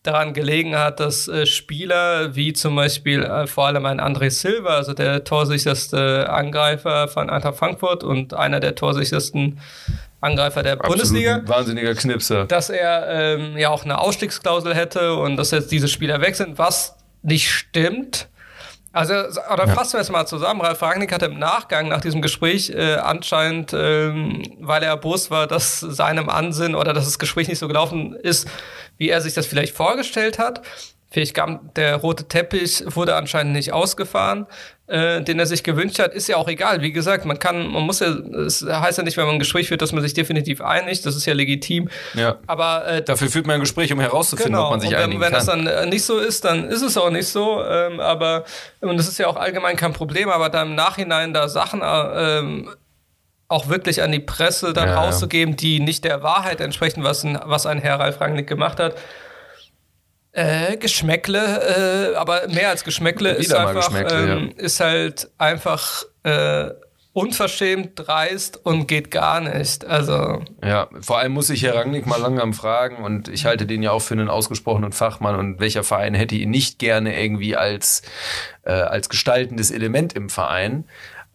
daran gelegen hat, dass äh, Spieler wie zum Beispiel äh, vor allem ein André Silva, also der torsicherste Angreifer von Eintracht Frankfurt und einer der torsichersten Angreifer der Absolut Bundesliga. Wahnsinniger Knipser. Dass er ähm, ja auch eine Ausstiegsklausel hätte und dass jetzt diese Spieler weg sind, was nicht stimmt. Also, oder ja. fassen wir es mal zusammen. Ralf Rangnick hatte im Nachgang nach diesem Gespräch äh, anscheinend, ähm, weil er erbost war, dass seinem Ansinn oder dass das Gespräch nicht so gelaufen ist, wie er sich das vielleicht vorgestellt hat, Vielleicht kam der rote Teppich wurde anscheinend nicht ausgefahren, äh, den er sich gewünscht hat. Ist ja auch egal. Wie gesagt, man kann, man muss ja, es heißt ja nicht, wenn man ein Gespräch führt, dass man sich definitiv einigt. Das ist ja legitim. Ja. Aber äh, dafür führt man ein Gespräch, um herauszufinden, genau. ob man sich und, einigen wenn, kann. Wenn das dann nicht so ist, dann ist es auch nicht so. Ähm, aber und das ist ja auch allgemein kein Problem. Aber da im Nachhinein da Sachen äh, ähm, auch wirklich an die Presse dann ja, rauszugeben, die nicht der Wahrheit entsprechen, was ein, was ein Herr Ralf Rangnick gemacht hat äh, Geschmäckle, äh, aber mehr als Geschmäckle ist einfach, ähm, ja. ist halt einfach äh, unverschämt, dreist und geht gar nicht. Also ja, vor allem muss ich Herr Rangnick mal langsam fragen und ich halte den ja auch für einen ausgesprochenen Fachmann und welcher Verein hätte ihn nicht gerne irgendwie als äh, als gestaltendes Element im Verein.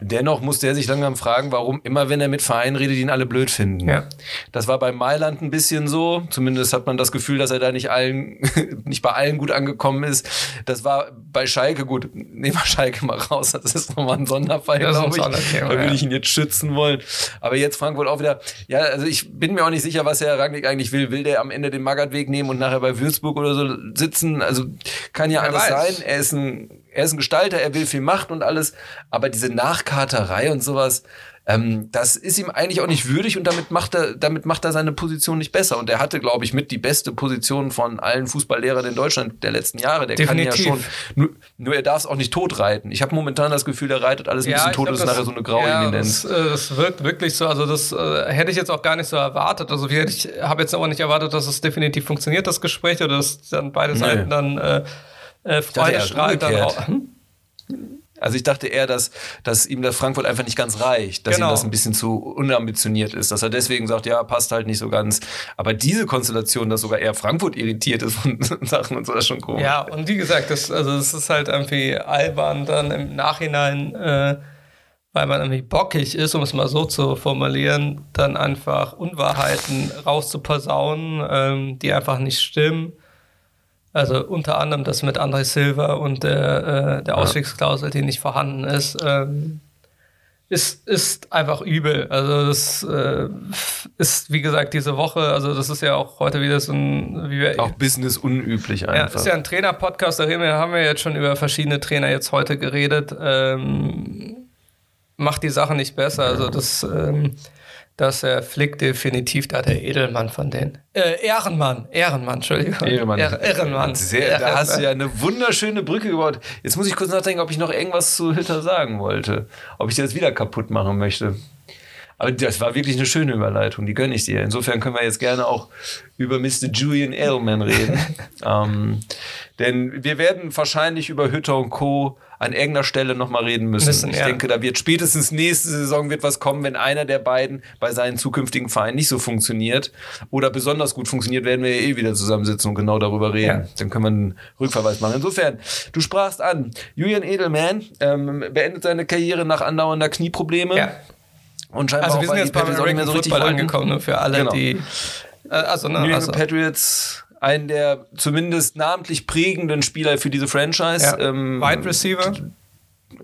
Dennoch muss der sich langsam fragen, warum immer, wenn er mit Vereinen redet, ihn alle blöd finden. Ja. Das war bei Mailand ein bisschen so. Zumindest hat man das Gefühl, dass er da nicht allen, <laughs> nicht bei allen gut angekommen ist. Das war bei Schalke gut. Nehmen wir Schalke mal raus. Das ist nochmal ein Sonderfall, glaube ich. Thema, da würde ich ihn jetzt schützen wollen. Aber jetzt Frankfurt auch wieder. Ja, also ich bin mir auch nicht sicher, was Herr Rangnick eigentlich will. Will der am Ende den Magatweg nehmen und nachher bei Würzburg oder so sitzen? Also kann ja Wer alles weiß. sein. Er ist ein er ist ein Gestalter, er will viel Macht und alles, aber diese Nachkarterei und sowas, ähm, das ist ihm eigentlich auch nicht würdig und damit macht er, damit macht er seine Position nicht besser. Und er hatte, glaube ich, mit die beste Position von allen Fußballlehrern in Deutschland der letzten Jahre. Der Definitiv. kann ja schon, nur, nur er darf es auch nicht tot reiten. Ich habe momentan das Gefühl, er reitet alles ein ja, bisschen tot und ist nachher so eine graue ja, Eminenz. Das, äh, das wirkt wirklich so, also das äh, hätte ich jetzt auch gar nicht so erwartet. Also ich habe jetzt auch nicht erwartet, dass es definitiv funktioniert, das Gespräch, oder dass dann beide Seiten nee. dann äh, äh, Freude strahlt dann auch. Hm? Also ich dachte eher, dass, dass ihm das Frankfurt einfach nicht ganz reicht, dass genau. ihm das ein bisschen zu unambitioniert ist, dass er deswegen sagt, ja, passt halt nicht so ganz. Aber diese Konstellation, dass sogar eher Frankfurt irritiert ist von <laughs> Sachen und so, ist schon komisch. Ja, und wie gesagt, das, also das ist halt irgendwie albern dann im Nachhinein, äh, weil man irgendwie bockig ist, um es mal so zu formulieren, dann einfach Unwahrheiten rauszuposaunen, ähm, die einfach nicht stimmen also unter anderem das mit André Silva und der, äh, der Ausstiegsklausel, die nicht vorhanden ist, ähm, ist, ist einfach übel. Also das äh, ist, wie gesagt, diese Woche, also das ist ja auch heute wieder so ein... Wie wir, auch Business unüblich einfach. Ja, ist ja ein Trainer-Podcast, da haben wir jetzt schon über verschiedene Trainer jetzt heute geredet. Ähm, macht die Sache nicht besser. Also das... Ähm, dass er Flick definitiv da der Edelmann von denen. Äh, Ehrenmann, Ehrenmann, Entschuldigung. Ehrenmann. Ehrenmann. Sehr, Ehrenmann. Da hast du ja eine wunderschöne Brücke gebaut. Jetzt muss ich kurz nachdenken, ob ich noch irgendwas zu Hütter sagen wollte. Ob ich das wieder kaputt machen möchte. Aber das war wirklich eine schöne Überleitung, die gönne ich dir. Insofern können wir jetzt gerne auch über Mr. Julian Edelman reden. <laughs> ähm, denn wir werden wahrscheinlich über Hütter und Co. an irgendeiner Stelle nochmal reden müssen. müssen ich ja. denke, da wird spätestens nächste Saison wird was kommen, wenn einer der beiden bei seinen zukünftigen Vereinen nicht so funktioniert oder besonders gut funktioniert, werden wir ja eh wieder zusammensitzen und genau darüber reden. Ja. Dann können wir einen Rückverweis machen. Insofern, du sprachst an, Julian Edelman ähm, beendet seine Karriere nach andauernder Knieprobleme. Ja. Und scheinbar also wir sind jetzt bei American so Football angekommen, nur für alle, genau. die äh, also, ne, New also. Patriots, einen der zumindest namentlich prägenden Spieler für diese Franchise. Ja. Ähm, Wide Receiver.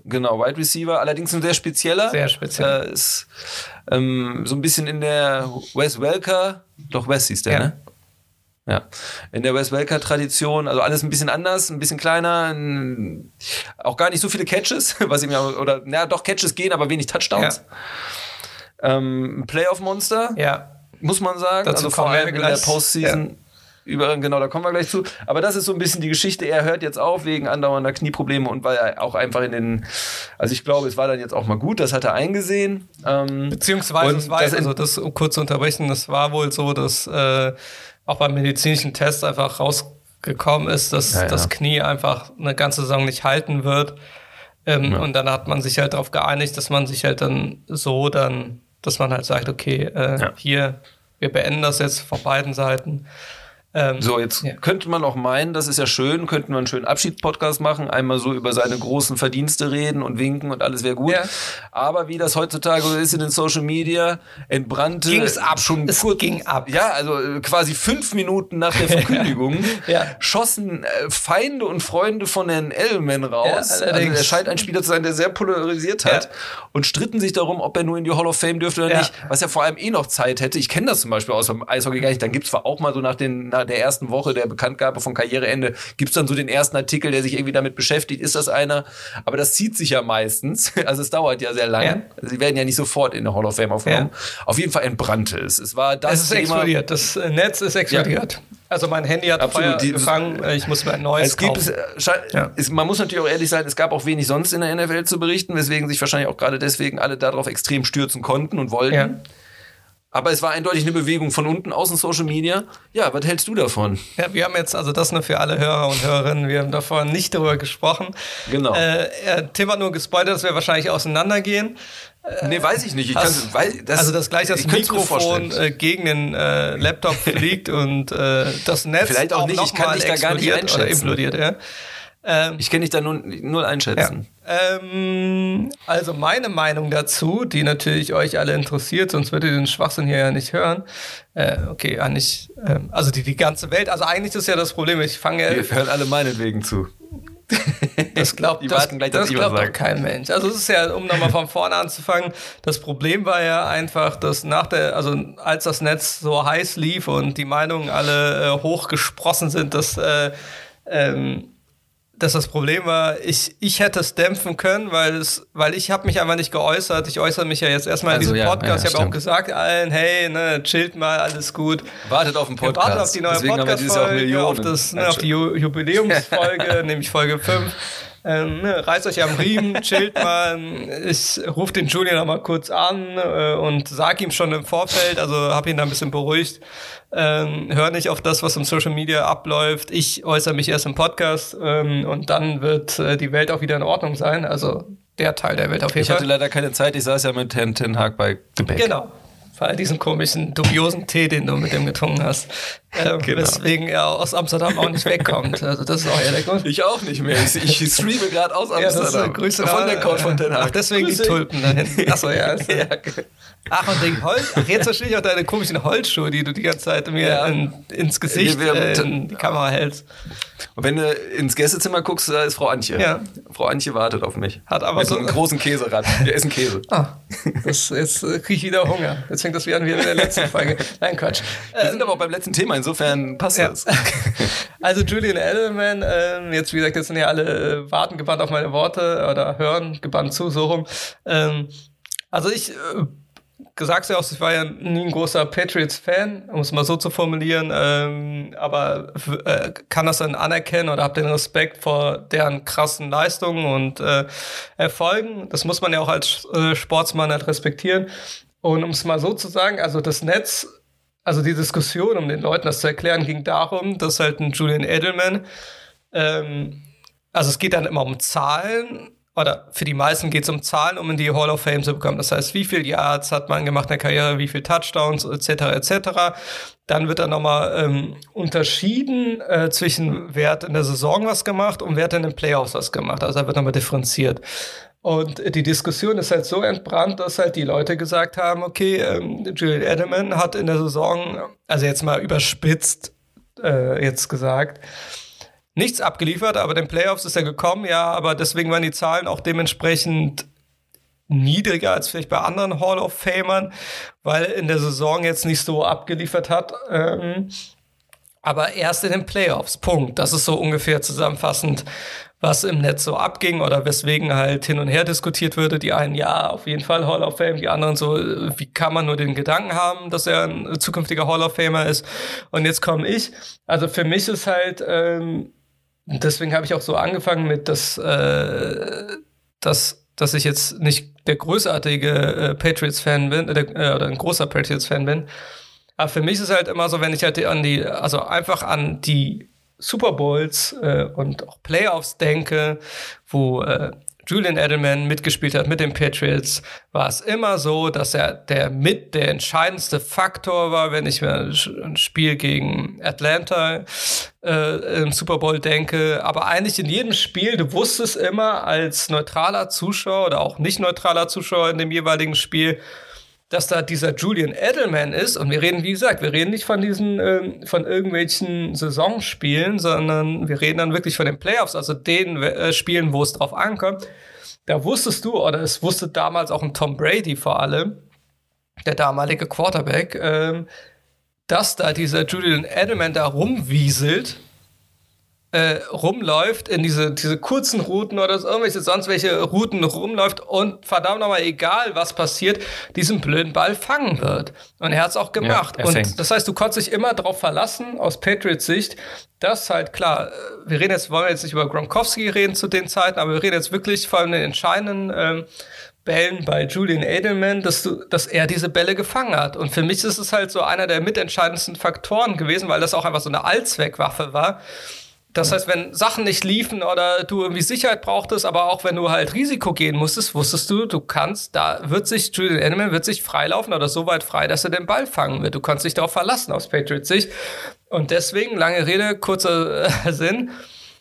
Genau, Wide Receiver, allerdings ein sehr spezieller. Sehr speziell. Äh, ist ähm, so ein bisschen in der Wes Welker, doch Wes hieß der, ja. ne? Ja, in der Wes Welker Tradition, also alles ein bisschen anders, ein bisschen kleiner, ein, auch gar nicht so viele Catches, <laughs> was ihm ja, oder, na doch, Catches gehen, aber wenig Touchdowns. Ja. Ähm, Playoff-Monster. Ja. Muss man sagen. Dazu also vor allem in der Postseason. Ja. Über, genau, da kommen wir gleich zu. Aber das ist so ein bisschen die Geschichte. Er hört jetzt auf wegen andauernder Knieprobleme und weil er auch einfach in den, also ich glaube, es war dann jetzt auch mal gut, das hat er eingesehen. Ähm, Beziehungsweise, es war, das also das kurz zu unterbrechen, das war wohl so, dass äh, auch beim medizinischen Test einfach rausgekommen ist, dass ja, ja. das Knie einfach eine ganze Saison nicht halten wird. Ähm, ja. Und dann hat man sich halt darauf geeinigt, dass man sich halt dann so dann dass man halt sagt, okay, äh, ja. hier, wir beenden das jetzt von beiden Seiten. Ähm, so, jetzt ja. könnte man auch meinen, das ist ja schön, könnten wir einen schönen Abschiedspodcast machen, einmal so über seine großen Verdienste reden und winken und alles wäre gut. Ja. Aber wie das heutzutage so ist in den Social Media, entbrannte ging es ab schon es ging ab. Ja, also äh, quasi fünf Minuten nach der <laughs> Verkündigung ja. schossen äh, Feinde und Freunde von Herrn Ellman raus. also er scheint ein Spieler zu sein, der sehr polarisiert hat und stritten sich darum, ob er nur in die Hall of Fame dürfte oder nicht, was ja vor allem eh noch Zeit hätte. Ich kenne das zum Beispiel aus dem Eishockey gar nicht. Dann gibt's zwar auch mal so nach den der ersten Woche der Bekanntgabe von Karriereende gibt's dann so den ersten Artikel, der sich irgendwie damit beschäftigt, ist das einer? Aber das zieht sich ja meistens. <laughs> Also es dauert ja sehr lange. Ja. Also sie werden ja nicht sofort in der Hall of Fame aufgenommen. Ja. Auf jeden Fall entbrannte es. Es war das Es ist Thema. explodiert. Das Netz ist explodiert. Ja. Also mein Handy hat Absolut. Feuer gefangen, ich muss mir ein neues es gibt, kaufen. Es, ja. es, man muss natürlich auch ehrlich sein, es gab auch wenig sonst in der NFL zu berichten, weswegen sich wahrscheinlich auch gerade deswegen alle darauf extrem stürzen konnten und wollten. Aber es war eindeutig eine Bewegung von unten aus in Social Media. Ja, was hältst du davon? Ja, wir haben jetzt, also das nur für alle Hörer und Hörerinnen, wir haben davor nicht darüber gesprochen. Genau. Äh, Tim hat nur gespoilert, dass wir wahrscheinlich auseinandergehen. Äh, nee, weiß ich nicht. Ich Hast, kann, das, also das gleiche das Mikrofon äh, gegen den äh, Laptop <laughs> fliegt und äh, das Netz Vielleicht auch, auch nicht, ich kann dich da gar nicht einschätzen. implodiert, ja. Ähm, ich kann dich da nur, nur einschätzen. Ja. Ähm, also meine Meinung dazu, die natürlich euch alle interessiert, sonst würdet ihr den Schwachsinn hier ja nicht hören. Äh, okay, eigentlich, äh, also die, die ganze Welt, also eigentlich ist ja das Problem, ich fange ja... Wir hören alle meinetwegen zu. <laughs> Das glaubt, das, das glaubt doch kein Mensch. Also es ist ja, um nochmal von vorne anzufangen, das Problem war ja einfach, dass nach der, also als das Netz so heiß lief und die Meinungen alle äh, hochgesprossen sind, dass äh, ähm, dass das Problem war, ich, ich hätte es dämpfen können, weil es, weil ich habe mich einfach nicht geäußert. Ich äußere mich ja jetzt erstmal also, in diesem Podcast. Ja, ich habe auch gesagt allen, hey, ne, chillt mal, alles gut. Wartet auf den Podcast. wartet auf die neue Podcast-Folge, auf, das, ne, auf die Jubiläumsfolge, <laughs> nämlich Folge 5. Ähm, ne, reißt euch am Riemen, chillt mal. Ich rufe den Julian noch mal kurz an äh, und sag ihm schon im Vorfeld, also habe ihn da ein bisschen beruhigt. Ähm, hör nicht auf das, was im Social Media abläuft. Ich äußere mich erst im Podcast ähm, und dann wird äh, die Welt auch wieder in Ordnung sein. Also der Teil der Welt auf jeden ich Fall. Ich hatte leider keine Zeit, ich saß ja mit Ten, Ten Hag bei Gebäck. Genau, weil diesen komischen, dubiosen Tee, den du mit dem getrunken hast. Ähm, <laughs> genau. Weswegen er aus Amsterdam auch nicht wegkommt. Also das ist auch eher der Grund. Ich auch nicht mehr. Ich, ich streame gerade aus Amsterdam. Ja, Grüße von der Couch von Den Haag. Ach, deswegen Grüße. die Tulpen da hinten. Achso, ja. Also. <laughs> ja. Ach, und den Holz. Ach, jetzt verstehe ich auch deine komischen Holzschuhe, die du die ganze Zeit mir ja. in, ins Gesicht, äh, in die Kamera hältst. Und wenn du ins Gästezimmer guckst, da ist Frau Antje. Ja. Frau Antje wartet auf mich. Hat aber Mit so einen großen Käserad. Wir essen Käse. Ah, das, jetzt äh, kriege ich wieder Hunger. Jetzt fängt das wieder wie in der letzten <laughs> Folge. Nein, Quatsch. Wir ähm, sind aber auch beim letzten Thema, insofern passt ja. das. <laughs> Also Julian Edelman, äh, jetzt wie gesagt, jetzt sind ja alle äh, warten gebannt auf meine Worte oder hören gebannt zu, so rum. Ähm, also ich äh, gesagt ja auch, ich war ja nie ein großer Patriots-Fan, um es mal so zu formulieren, ähm, aber äh, kann das dann anerkennen oder habe den Respekt vor deren krassen Leistungen und äh, Erfolgen. Das muss man ja auch als äh, Sportsmann halt respektieren. Und um es mal so zu sagen, also das Netz, also die Diskussion, um den Leuten das zu erklären, ging darum, dass halt ein Julian Edelman, ähm, also es geht dann immer um Zahlen, oder für die meisten geht es um Zahlen, um in die Hall of Fame zu bekommen. Das heißt, wie viel Yards hat man gemacht in der Karriere, wie viel Touchdowns etc. etc. Dann wird dann nochmal ähm, unterschieden äh, zwischen wer hat in der Saison was gemacht und wer hat in den Playoffs was gemacht. Also da wird nochmal differenziert. Und die Diskussion ist halt so entbrannt, dass halt die Leute gesagt haben, okay, ähm, Julian Edelman hat in der Saison, also jetzt mal überspitzt äh, jetzt gesagt, nichts abgeliefert, aber den Playoffs ist er gekommen, ja, aber deswegen waren die Zahlen auch dementsprechend niedriger als vielleicht bei anderen Hall of Famern, weil in der Saison jetzt nicht so abgeliefert hat. Ähm, aber erst in den Playoffs. Punkt. Das ist so ungefähr zusammenfassend, was im Netz so abging oder weswegen halt hin und her diskutiert würde. Die einen ja, auf jeden Fall Hall of Fame, die anderen so, wie kann man nur den Gedanken haben, dass er ein zukünftiger Hall of Famer ist. Und jetzt komme ich. Also für mich ist halt ähm, deswegen habe ich auch so angefangen mit, dass, äh, dass, dass ich jetzt nicht der großartige äh, Patriots-Fan bin, äh, oder ein großer Patriots-Fan bin. Aber für mich ist es halt immer so, wenn ich halt an die, also einfach an die Super Bowls äh, und auch Playoffs denke, wo äh, Julian Edelman mitgespielt hat mit den Patriots, war es immer so, dass er der mit der entscheidendste Faktor war, wenn ich mir ein Spiel gegen Atlanta äh, im Super Bowl denke. Aber eigentlich in jedem Spiel, du wusstest immer als neutraler Zuschauer oder auch nicht neutraler Zuschauer in dem jeweiligen Spiel, dass da dieser Julian Edelman ist und wir reden, wie gesagt, wir reden nicht von diesen, äh, von irgendwelchen Saisonspielen, sondern wir reden dann wirklich von den Playoffs, also den äh, Spielen, wo es drauf ankommt. Da wusstest du, oder es wusste damals auch ein Tom Brady vor allem, der damalige Quarterback, äh, dass da dieser Julian Edelman da rumwieselt äh, rumläuft, in diese, diese kurzen Routen oder so, irgendwelche sonst welche Routen rumläuft und verdammt nochmal, egal was passiert, diesen blöden Ball fangen wird. Und er hat es auch gemacht. Ja, und das heißt, du konntest dich immer darauf verlassen, aus Patriots Sicht, dass halt klar, wir reden jetzt, wollen wir jetzt nicht über Gronkowski reden zu den Zeiten, aber wir reden jetzt wirklich von den entscheidenden ähm, Bällen bei Julian Edelman, dass, du, dass er diese Bälle gefangen hat. Und für mich ist es halt so einer der mitentscheidendsten Faktoren gewesen, weil das auch einfach so eine Allzweckwaffe war das heißt, wenn Sachen nicht liefen oder du irgendwie Sicherheit brauchtest, aber auch wenn du halt Risiko gehen musstest, wusstest du, du kannst, da wird sich Julian Edelman wird sich freilaufen oder so weit frei, dass er den Ball fangen wird. Du kannst dich darauf verlassen aus Patriots Sicht. Und deswegen, lange Rede, kurzer äh, Sinn.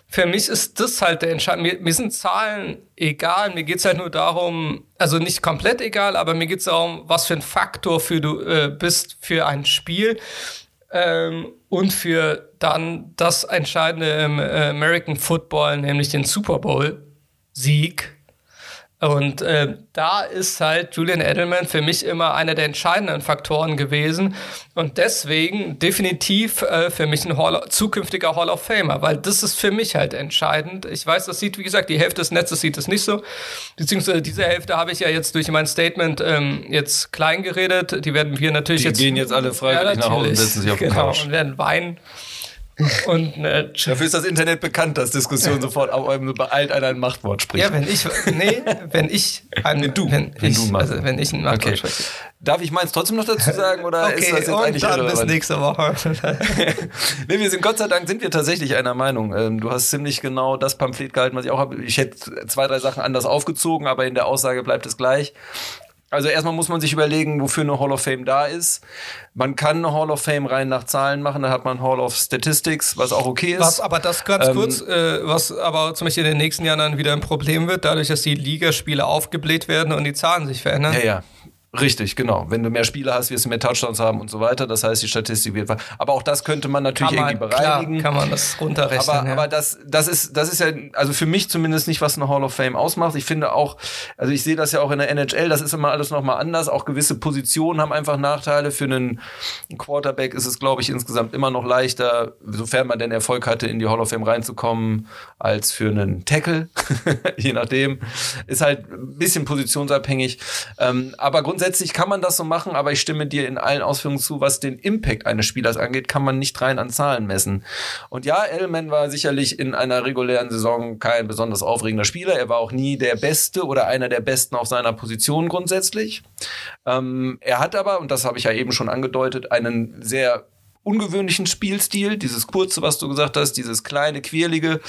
Für mich ist das halt der Entscheidung. Mir, mir sind Zahlen egal. Mir geht's halt nur darum, also nicht komplett egal, aber mir geht's darum, was für ein Faktor für du äh, bist für ein Spiel ähm, und für dann das Entscheidende im äh, American Football, nämlich den Super Bowl Sieg. Und äh, da ist halt Julian Edelman für mich immer einer der entscheidenden Faktoren gewesen und deswegen definitiv äh, für mich ein Hall zukünftiger Hall of Famer, weil das ist für mich halt entscheidend. Ich weiß, das sieht, wie gesagt, die Hälfte des Netzes sieht es nicht so, beziehungsweise diese Hälfte habe ich ja jetzt durch mein Statement ähm, jetzt klein geredet. Die werden wir natürlich die jetzt... Die gehen jetzt alle freiwillig ja, nach Hause und setzen sich auf den genau, Couch. und werden weinen. Und eine Dafür ist das Internet bekannt, dass Diskussionen sofort sobald einer ein Machtwort spricht. Ja, wenn ich, nee, wenn ich ein, wenn du, wenn, wenn ich, du also wenn ich ein Machtwort okay. spreche. Darf ich meins trotzdem noch dazu sagen oder okay, ist das jetzt und eigentlich dann bis nächste Woche. <laughs> nee, wir sind Gott sei Dank sind wir tatsächlich einer Meinung. Ähm, du hast ziemlich genau das Pamphlet gehalten, was ich auch habe. Ich hätte zwei, drei Sachen anders aufgezogen, aber in der Aussage bleibt es gleich. Also erstmal muss man sich überlegen, wofür eine Hall of Fame da ist. Man kann eine Hall of Fame rein nach Zahlen machen, da hat man Hall of Statistics, was auch okay ist. Was, aber das ganz ähm, kurz, äh, was aber zum Beispiel in den nächsten Jahren dann wieder ein Problem wird, dadurch, dass die Ligaspiele aufgebläht werden und die Zahlen sich verändern. Ja, ja. Richtig, genau. Wenn du mehr Spiele hast, wirst du mehr Touchdowns haben und so weiter. Das heißt, die Statistik wird. Aber auch das könnte man natürlich man, irgendwie bereinigen. Klar, kann man das runterrechnen. Aber, ja. aber das, das ist, das ist ja, also für mich zumindest nicht, was eine Hall of Fame ausmacht. Ich finde auch, also ich sehe das ja auch in der NHL, das ist immer alles nochmal anders. Auch gewisse Positionen haben einfach Nachteile. Für einen Quarterback ist es, glaube ich, insgesamt immer noch leichter, sofern man denn Erfolg hatte, in die Hall of Fame reinzukommen, als für einen Tackle. <laughs> Je nachdem. Ist halt ein bisschen positionsabhängig. Ähm, aber grundsätzlich grundsätzlich kann man das so machen, aber ich stimme dir in allen Ausführungen zu, was den Impact eines Spielers angeht, kann man nicht rein an Zahlen messen. Und ja, Edelman war sicherlich in einer regulären Saison kein besonders aufregender Spieler. Er war auch nie der Beste oder einer der Besten auf seiner Position grundsätzlich. Ähm, er hat aber, und das habe ich ja eben schon angedeutet, einen sehr ungewöhnlichen Spielstil, dieses kurze, was du gesagt hast, dieses kleine, quirlige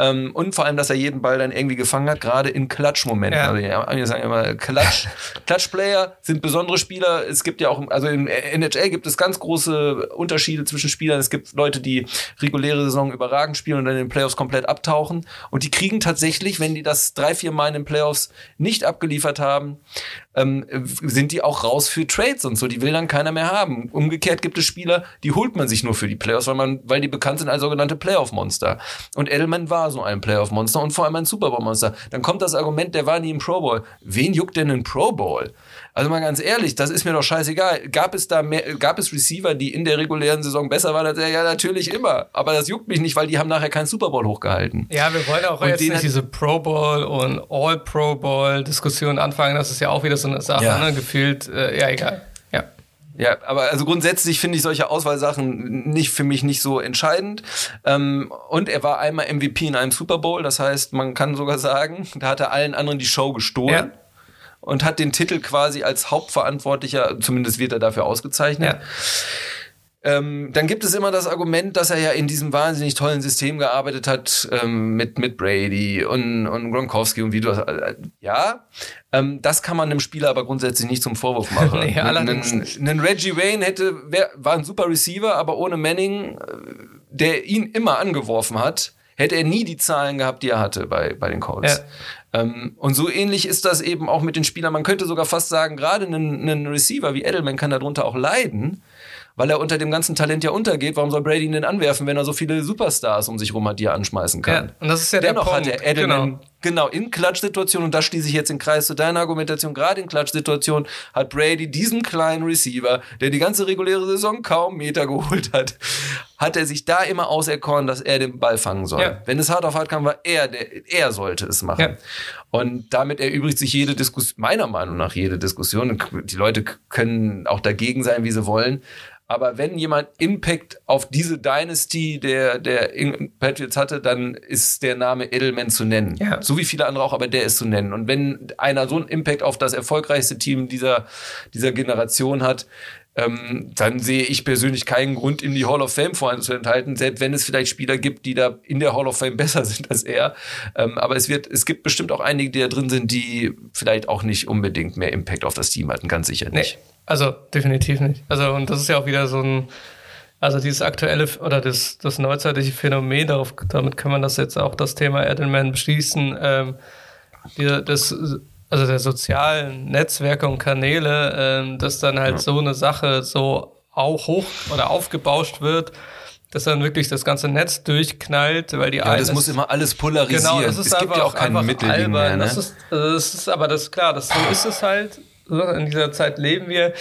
ähm, und vor allem, dass er jeden Ball dann irgendwie gefangen hat, gerade in Klatschmomenten. Ja. Also ja, wir sagen immer Klatsch, <laughs> Klatschplayer sind besondere Spieler. Es gibt ja auch, also im NHL gibt es ganz große Unterschiede zwischen Spielern. Es gibt Leute, die reguläre Saison überragend spielen und dann in den Playoffs komplett abtauchen und die kriegen tatsächlich, wenn die das drei, vier Mal in den Playoffs nicht abgeliefert haben, ähm, sind die auch raus für Trades und so. Die will dann keiner mehr haben. Umgekehrt gibt es Spieler, die holt man sich nur für die Playoffs, weil man, weil die bekannt sind als sogenannte Playoff-Monster. Und Edelman war so ein Playoff-Monster und vor allem ein Super Bowl-Monster. Dann kommt das Argument, der war nie im Pro Bowl. Wen juckt denn ein Pro Bowl? Also mal ganz ehrlich, das ist mir doch scheißegal. Gab es da mehr, gab es Receiver, die in der regulären Saison besser waren als er? Ja, natürlich immer. Aber das juckt mich nicht, weil die haben nachher keinen Super Bowl hochgehalten. Ja, wir wollen auch und jetzt nicht diese Pro Bowl und All Pro Bowl Diskussion anfangen. Das ist ja auch wieder so eine Sache, ja. ne? Gefühlt, äh, ja, egal. Ja. Aber also grundsätzlich finde ich solche Auswahlsachen nicht für mich nicht so entscheidend. Ähm, und er war einmal MVP in einem Super Bowl, das heißt, man kann sogar sagen, da hat er allen anderen die Show gestohlen. Ja und hat den Titel quasi als Hauptverantwortlicher, zumindest wird er dafür ausgezeichnet. Ja. Ähm, dann gibt es immer das Argument, dass er ja in diesem wahnsinnig tollen System gearbeitet hat ähm, mit, mit Brady und, und Gronkowski und wie du äh, ja, ähm, das kann man einem Spieler aber grundsätzlich nicht zum Vorwurf <laughs> machen. nee, allerdings ein, ein Reggie Wayne hätte, wär, war ein super Receiver, aber ohne Manning, äh, der ihn immer angeworfen hat, hätte er nie die Zahlen gehabt, die er hatte bei, bei den Colts. Ja. Ähm, und so ähnlich ist das eben auch mit den Spielern. Man könnte sogar fast sagen, gerade ein, ein Receiver wie Edelman kann darunter auch leiden, weil er unter dem ganzen Talent ja untergeht. Warum soll Brady ihn denn anwerfen, wenn er so viele Superstars um sich rum hat, die er anschmeißen kann? Ja, und das ist ja Dennoch der Punkt. hat er Edelman genau. Genau in Klatschsituationen, und da schließe ich jetzt den Kreis zu deiner Argumentation, gerade in Klatschsituationen hat Brady diesen kleinen Receiver, der die ganze reguläre Saison kaum Meter geholt hat, hat er sich da immer auserkoren, dass er den Ball fangen soll. Ja. Wenn es hart auf hart kam, war er, der, er sollte es machen. Ja. Und damit erübrigt sich jede Diskussion, meiner Meinung nach jede Diskussion. Die Leute können auch dagegen sein, wie sie wollen. Aber wenn jemand Impact auf diese Dynasty der, der Patriots hatte, dann ist der Name Edelman zu nennen. Ja. So wie viele andere auch, aber der ist zu nennen. Und wenn einer so einen Impact auf das erfolgreichste Team dieser, dieser Generation hat, ähm, dann sehe ich persönlich keinen Grund, ihm die Hall of Fame vorzuenthalten, selbst wenn es vielleicht Spieler gibt, die da in der Hall of Fame besser <laughs> sind als er. Ähm, aber es wird, es gibt bestimmt auch einige, die da drin sind, die vielleicht auch nicht unbedingt mehr Impact auf das Team hatten, ganz sicher nicht. Nee. Also definitiv nicht. Also und das ist ja auch wieder so ein, also dieses aktuelle oder das, das neuzeitliche Phänomen, darauf, damit kann man das jetzt auch das Thema Edelman beschließen, ähm, die, das, also der sozialen Netzwerke und Kanäle, ähm, dass dann halt ja. so eine Sache so auch hoch oder aufgebauscht wird, dass dann wirklich das ganze Netz durchknallt, weil die ja, das muss immer alles polarisieren. Genau, das ist es gibt ja auch kein Mittelding mehr. Ne? Das ist, das ist aber das klar, das so ist es halt in dieser Zeit leben wir.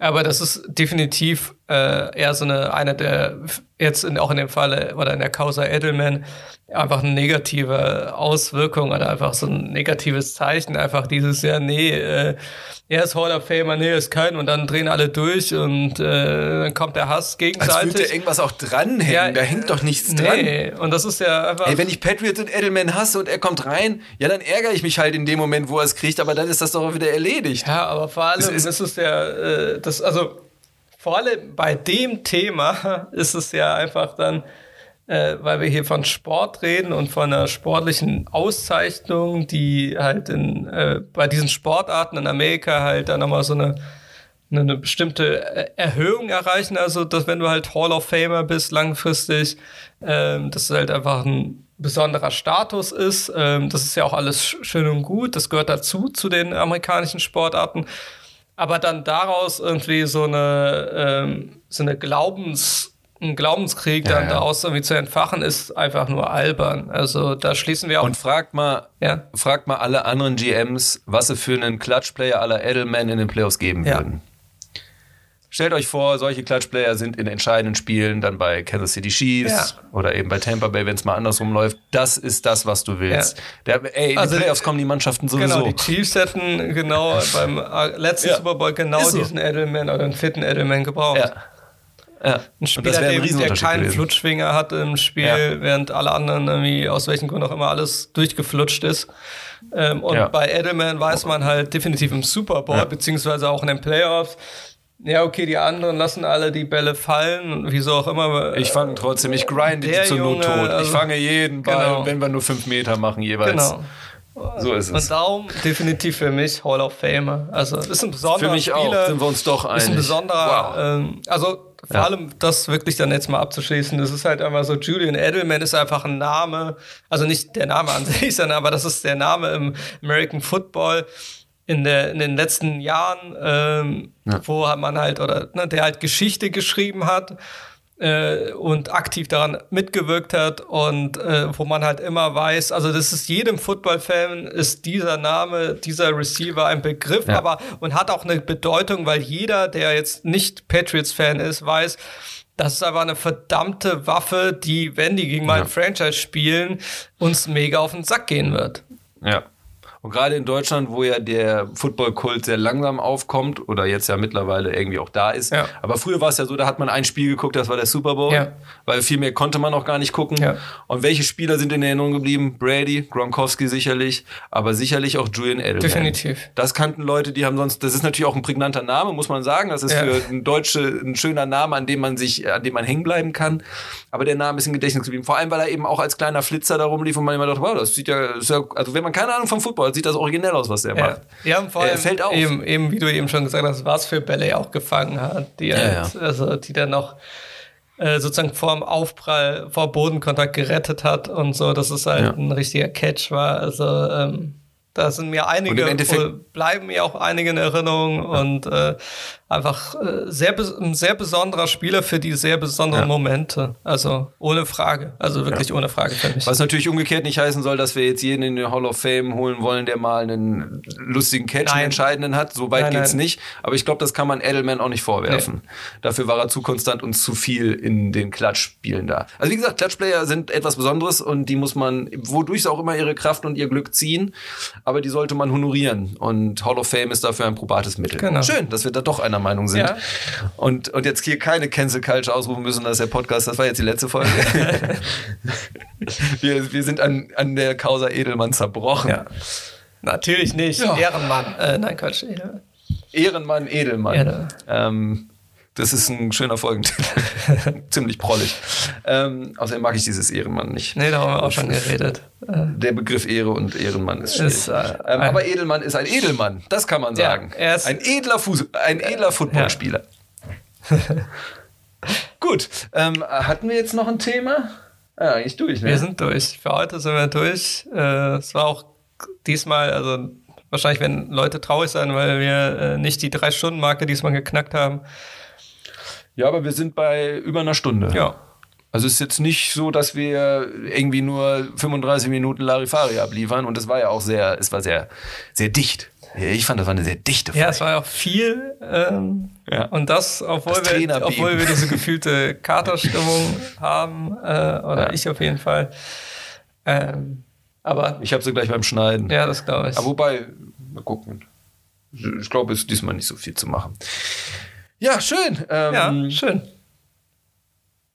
Aber das ist definitiv äh, eher so eine, eine der, jetzt in, auch in dem Falle oder in der Causa Edelman, einfach eine negative Auswirkung oder einfach so ein negatives Zeichen. Einfach dieses, ja, nee, äh, er ist Hall of Famer, nee, er ist kein und dann drehen alle durch und äh, dann kommt der Hass gegenseitig. Als würde irgendwas auch dranhängen, ja, da hängt doch nichts nee. dran. und das ist ja einfach... Ey, wenn ich Patriot und Edelman hasse und er kommt rein, ja, dann ärgere ich mich halt in dem Moment, wo er es kriegt, aber dann ist das doch auch wieder erledigt. Ja, aber vor allem ist, ist es ja, äh, das, also vor allem bei dem Thema <laughs> ist es ja einfach dann äh, weil wir hier von Sport reden und von einer sportlichen Auszeichnung, die halt in, äh, bei diesen Sportarten in Amerika halt dann nochmal so eine, eine bestimmte äh, Erhöhung erreichen. Also, dass wenn du halt Hall of Famer bist langfristig, ähm, dass es halt einfach ein besonderer Status ist. Ähm, das ist ja auch alles schön und gut. Das gehört dazu, zu den amerikanischen Sportarten. Aber dann daraus irgendwie so eine, ähm, so eine Glaubens- ein Glaubenskrieg ja, dann ja. daraus irgendwie zu entfachen, ist einfach nur albern. Also da schließen wir auch. Und fragt mal, ja? fragt mal alle anderen GMs, was sie für einen Clutch-Player aller Edelman in den Playoffs geben würden. Stellt euch vor, solche Clutch-Player sind in entscheidenden Spielen dann bei Kansas City Chiefs ja. oder eben bei Tampa Bay, wenn es mal andersrum läuft. Das ist das, was du willst. Der, ey, in also, die Playoffs kommen die Mannschaften sowieso. Genau, die Chiefs hätten genau beim äh, letzten Super Bowl genau so. diesen Edelman oder einen fitten Edelman gebraucht. Ja. Ja. Ein Spieler, ein der, der keinen gewesen. Flutschfinger hat im Spiel, ja. während alle anderen irgendwie aus welchen Gründen auch immer alles durchgeflutscht ist. Ähm, und ja. bei Edelman weiß man halt definitiv im Super Bowl, beziehungsweise auch in den Playoffs, ja, okay, die anderen lassen alle die Bälle fallen, wieso auch immer. Ich fange trotzdem, ich grinde die zur Not tot. Also, ich fange jeden Ball, genau. wenn wir nur fünf Meter machen jeweils. Genau. So ist es. Und darum definitiv für mich Hall of Famer. Also ist ein besonderer Für mich Spieler, auch, sind wir uns doch einig. Ist ein besonderer, wow. ähm, also vor ja. allem das wirklich dann jetzt mal abzuschließen, das ist halt einfach so, Julian Edelman ist einfach ein Name, also nicht der Name an <laughs> sich, sondern aber das ist der Name im American Football in, der, in den letzten Jahren, ähm, ja. wo man halt, oder ne, der halt Geschichte geschrieben hat äh, und aktiv daran mitgewirkt hat und äh, wo man halt immer weiß, also das ist jedem Football-Fan ist dieser Name, dieser Receiver ein Begriff, ja. aber und hat auch eine Bedeutung, weil jeder, der jetzt nicht Patriots-Fan ist, weiß, das ist aber eine verdammte Waffe, die, wenn die gegen ja. mein Franchise spielen, uns mega auf den Sack gehen wird. Ja. Und gerade in Deutschland, wo ja der Football-Kult sehr langsam aufkommt oder jetzt ja mittlerweile irgendwie auch da ist. Ja. Aber früher war es ja so, da hat man ein Spiel geguckt, das war der Super Bowl, ja. weil viel mehr konnte man auch gar nicht gucken. Ja. Und welche Spieler sind in Erinnerung geblieben? Brady, Gronkowski sicherlich, aber sicherlich auch Julian Edelman. Definitiv. Das kannten Leute, die haben sonst, das ist natürlich auch ein prägnanter Name, muss man sagen. Das ist für ein Deutsche ein schöner Name, an dem man sich, an dem man hängen bleiben kann. Aber der Name ist im Gedächtnis geblieben. Vor allem, weil er eben auch als kleiner Flitzer da rumlief und man immer dachte, wow, das sieht ja, also wenn man keine Ahnung vom Football hat, sieht das originell aus, was der ja. macht. Ja, und vor allem, er fällt auf. Eben, eben, wie du eben schon gesagt hast, was für Bälle er auch gefangen hat, die, ja, halt, ja. Also, die dann noch äh, sozusagen vor dem Aufprall, vor Bodenkontakt gerettet hat und so, dass es halt ein richtiger Catch war. Also ähm, da sind mir einige, bleiben mir auch einige in Erinnerung und äh, einfach äh, sehr, ein sehr besonderer Spieler für die sehr besonderen ja. Momente. Also ohne Frage. Also wirklich ja. ohne Frage für mich. Was natürlich umgekehrt nicht heißen soll, dass wir jetzt jeden in den Hall of Fame holen wollen, der mal einen lustigen Catch, einen entscheidenden hat. So weit nein, geht's nein. nicht. Aber ich glaube, das kann man Edelman auch nicht vorwerfen. Nee. Dafür war er zu konstant und zu viel in den Klatschspielen da. Also wie gesagt, Klatschplayer sind etwas Besonderes und die muss man, wodurch sie auch immer ihre Kraft und ihr Glück ziehen, aber die sollte man honorieren. Und Hall of Fame ist dafür ein probates Mittel. Genau. Schön, dass wir da doch einer Meinung sind. Ja. Und, und jetzt hier keine Cancel Culture ausrufen müssen, das ist der Podcast, das war jetzt die letzte Folge. <laughs> wir, wir sind an, an der Causa Edelmann zerbrochen. Ja. Natürlich nicht. Ja. Ehrenmann. Äh, nein, Quatsch. Edelmann. Ehrenmann, Edelmann. Edel. Ähm, das ist ein schöner Folgentitel. <laughs> Ziemlich prollig. Ähm, außerdem mag ich dieses Ehrenmann nicht. Nee, da haben wir auch schon geredet. Der Begriff Ehre und Ehrenmann ist schwierig. Ist, äh, ähm, aber Edelmann ist ein Edelmann, das kann man sagen. Ja, ein edler, Fuß, ein edler Footballspieler. Ja. <laughs> Gut, ähm, hatten wir jetzt noch ein Thema? Ja, eigentlich durch, ne? Wir sind durch. Für heute sind wir durch. Äh, es war auch diesmal, also wahrscheinlich werden Leute traurig sein, weil wir äh, nicht die Drei-Stunden-Marke diesmal geknackt haben. Ja, aber wir sind bei über einer Stunde. Ja. Also es ist jetzt nicht so, dass wir irgendwie nur 35 Minuten Larifari abliefern und es war ja auch sehr, es war sehr, sehr dicht. Ich fand, das war eine sehr dichte Folge. Ja, es war ja auch viel. Ähm, ja. Und das, obwohl, das wir, obwohl wir diese gefühlte Katerstimmung <laughs> haben, äh, oder ja. ich auf jeden Fall. Ähm, aber ich habe sie gleich beim Schneiden. Ja, das glaube ich. Aber wobei, mal gucken. Ich glaube, es ist diesmal nicht so viel zu machen. Ja, schön. Ähm, ja, schön.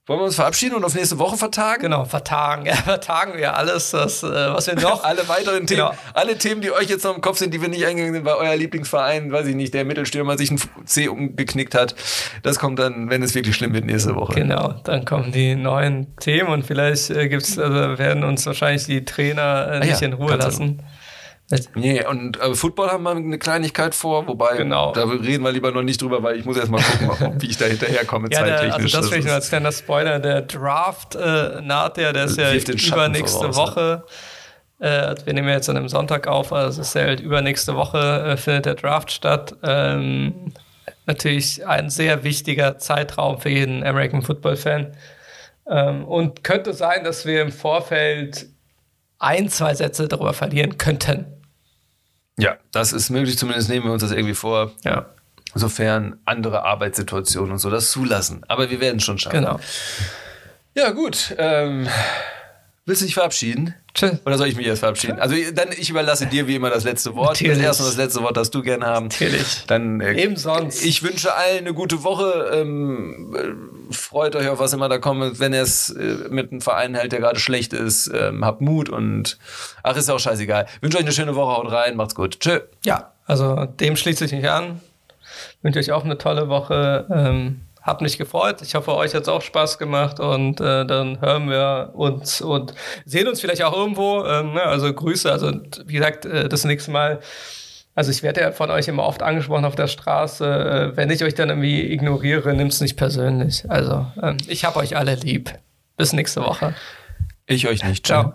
Wollen wir uns verabschieden und auf nächste Woche vertagen? Genau, vertagen. <laughs> Ja, vertagen wir alles, das, äh, was wir noch. <laughs> alle weiteren Themen, genau. alle Themen, die euch jetzt noch im Kopf sind, die wir nicht eingegangen sind, weil euer Lieblingsverein, weiß ich nicht, der Mittelstürmer sich ein C umgeknickt hat. Das kommt dann, wenn es wirklich schlimm wird, nächste Woche. Genau, dann kommen die neuen Themen und vielleicht äh, gibt's, also werden uns wahrscheinlich die Trainer äh, nicht ah ja, in Ruhe lassen. Du. Nee, und äh, Football haben wir eine Kleinigkeit vor, wobei genau. da reden wir lieber noch nicht drüber, weil ich muss erst mal gucken, ob, wie ich da hinterherkomme <laughs> ja, zeittechnisch. Der, also das vielleicht nur als kleiner Spoiler, der Draft äh, naht ja, der ist ja übernächste voraus, Woche. Äh, wir nehmen ja jetzt an einem Sonntag auf, also es ist ja halt übernächste Woche äh, findet der Draft statt. Ähm, natürlich ein sehr wichtiger Zeitraum für jeden American Football Fan. Ähm, und könnte sein, dass wir im Vorfeld ein, zwei Sätze darüber verlieren könnten. Ja, das ist möglich, zumindest nehmen wir uns das irgendwie vor. Ja. Sofern andere Arbeitssituationen und so das zulassen. Aber wir werden es schon schaffen. Genau. Ja, gut. Ähm, willst du dich verabschieden? Tschüss. Oder soll ich mich erst verabschieden? Also dann, ich überlasse dir wie immer das letzte Wort. Natürlich. Das erste und das letzte Wort darfst du gerne haben. Natürlich. Dann, äh, Eben sonst. Ich wünsche allen eine gute Woche. Ähm, äh, freut euch auf was immer da kommt. Wenn ihr es äh, mit einem Verein hält, der gerade schlecht ist, ähm, habt Mut und ach, ist auch scheißegal. Wünsche euch eine schöne Woche, haut rein, macht's gut. Tschö. Ja, also dem schließe ich mich an. Wünsche euch auch eine tolle Woche. Ähm hab mich gefreut. Ich hoffe, euch hat es auch Spaß gemacht und äh, dann hören wir uns und sehen uns vielleicht auch irgendwo. Ähm, ne? Also Grüße. Also wie gesagt, äh, das nächste Mal. Also ich werde ja von euch immer oft angesprochen auf der Straße. Äh, wenn ich euch dann irgendwie ignoriere, nimm's nicht persönlich. Also ähm, ich hab euch alle lieb. Bis nächste Woche. Ich euch nicht. Ciao.